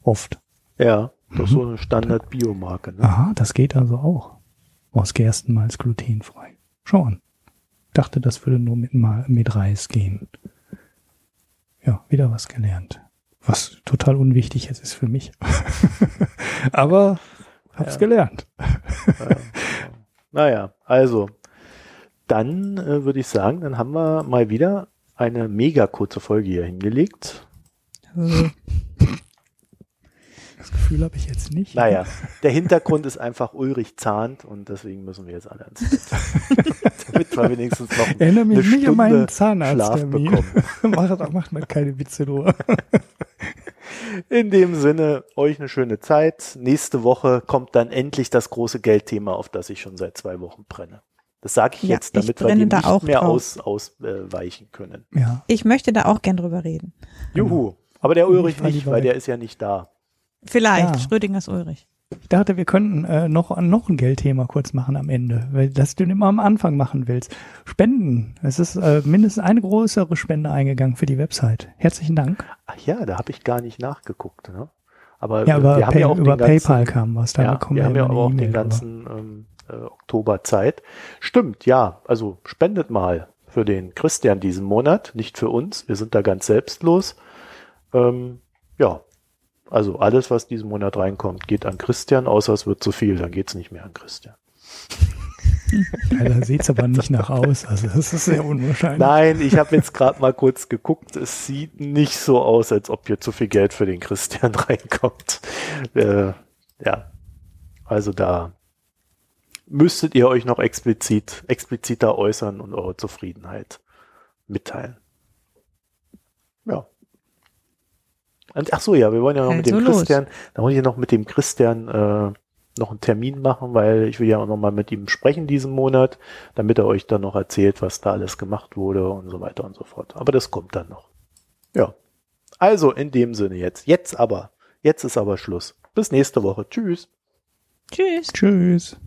oft. Ja, das ist Mhm. so eine Standard-Biomarke. Ne? Aha, das geht also auch. Aus Gerstenmalz glutenfrei. Schau an. Dachte, das würde nur mit, mit Reis gehen. Ja, wieder was gelernt. Was total unwichtig jetzt ist für mich. Aber hab's Ja. gelernt. Naja, also, dann äh, würde ich sagen, dann haben wir mal wieder eine mega kurze Folge hier hingelegt. Das Gefühl habe ich jetzt nicht. Naja, der Hintergrund ist einfach Ulrich zahnt und deswegen müssen wir jetzt alle ans Bett. Damit wir wenigstens noch Erinnere mich eine nicht an meinen Stunde Schlaf Zahnarzttermin. bekommen. macht, macht mal keine Witze nur. In dem Sinne, euch eine schöne Zeit. Nächste Woche kommt dann endlich das große Geldthema, auf das ich schon seit zwei Wochen brenne. Das sage ich Ja, jetzt, ich damit wir brenne dem da nicht auch mehr drauf. aus, ausweichen können. Ja. Ich möchte da auch gern drüber reden. Juhu. Aber der Ulrich Ich war nicht, weil der ist ja nicht da. Vielleicht, Ja. Schrödingers Ulrich. Ich dachte, wir könnten äh, noch, noch ein Geldthema kurz machen am Ende, weil das du immer am Anfang machen willst. Spenden. Es ist äh, mindestens eine größere Spende eingegangen für die Website. Herzlichen Dank. Ach ja, da habe ich gar nicht nachgeguckt. Ne? Aber Ja, wir über, haben Pay, ja auch über ganzen, PayPal kam was. Da ja, bekommen wir haben ja aber auch den ganzen ähm, äh, Oktober Zeit. Stimmt, ja. Also spendet mal für den Christian diesen Monat, nicht für uns. Wir sind da ganz selbstlos. Ähm, ja, also alles, was diesen Monat reinkommt, geht an Christian, außer es wird zu viel, dann geht's nicht mehr an Christian. Ja, da sieht's aber nicht nach aus. Also das ist sehr unwahrscheinlich. Nein, ich habe jetzt gerade mal kurz geguckt. Es sieht nicht so aus, als ob hier zu viel Geld für den Christian reinkommt. Äh, ja, also da müsstet ihr euch noch explizit, expliziter äußern und eure Zufriedenheit mitteilen. Ja. Und, ach so, ja, wir wollen ja noch mit Also dem los. Christian, da wollen wir noch mit dem Christian äh, noch einen Termin machen, weil ich will ja auch noch mal mit ihm sprechen diesen Monat, damit er euch dann noch erzählt, was da alles gemacht wurde und so weiter und so fort. Aber das kommt dann noch. Ja. Also in dem Sinne jetzt. Jetzt aber. Jetzt ist aber Schluss. Bis nächste Woche. Tschüss. Tschüss. Tschüss.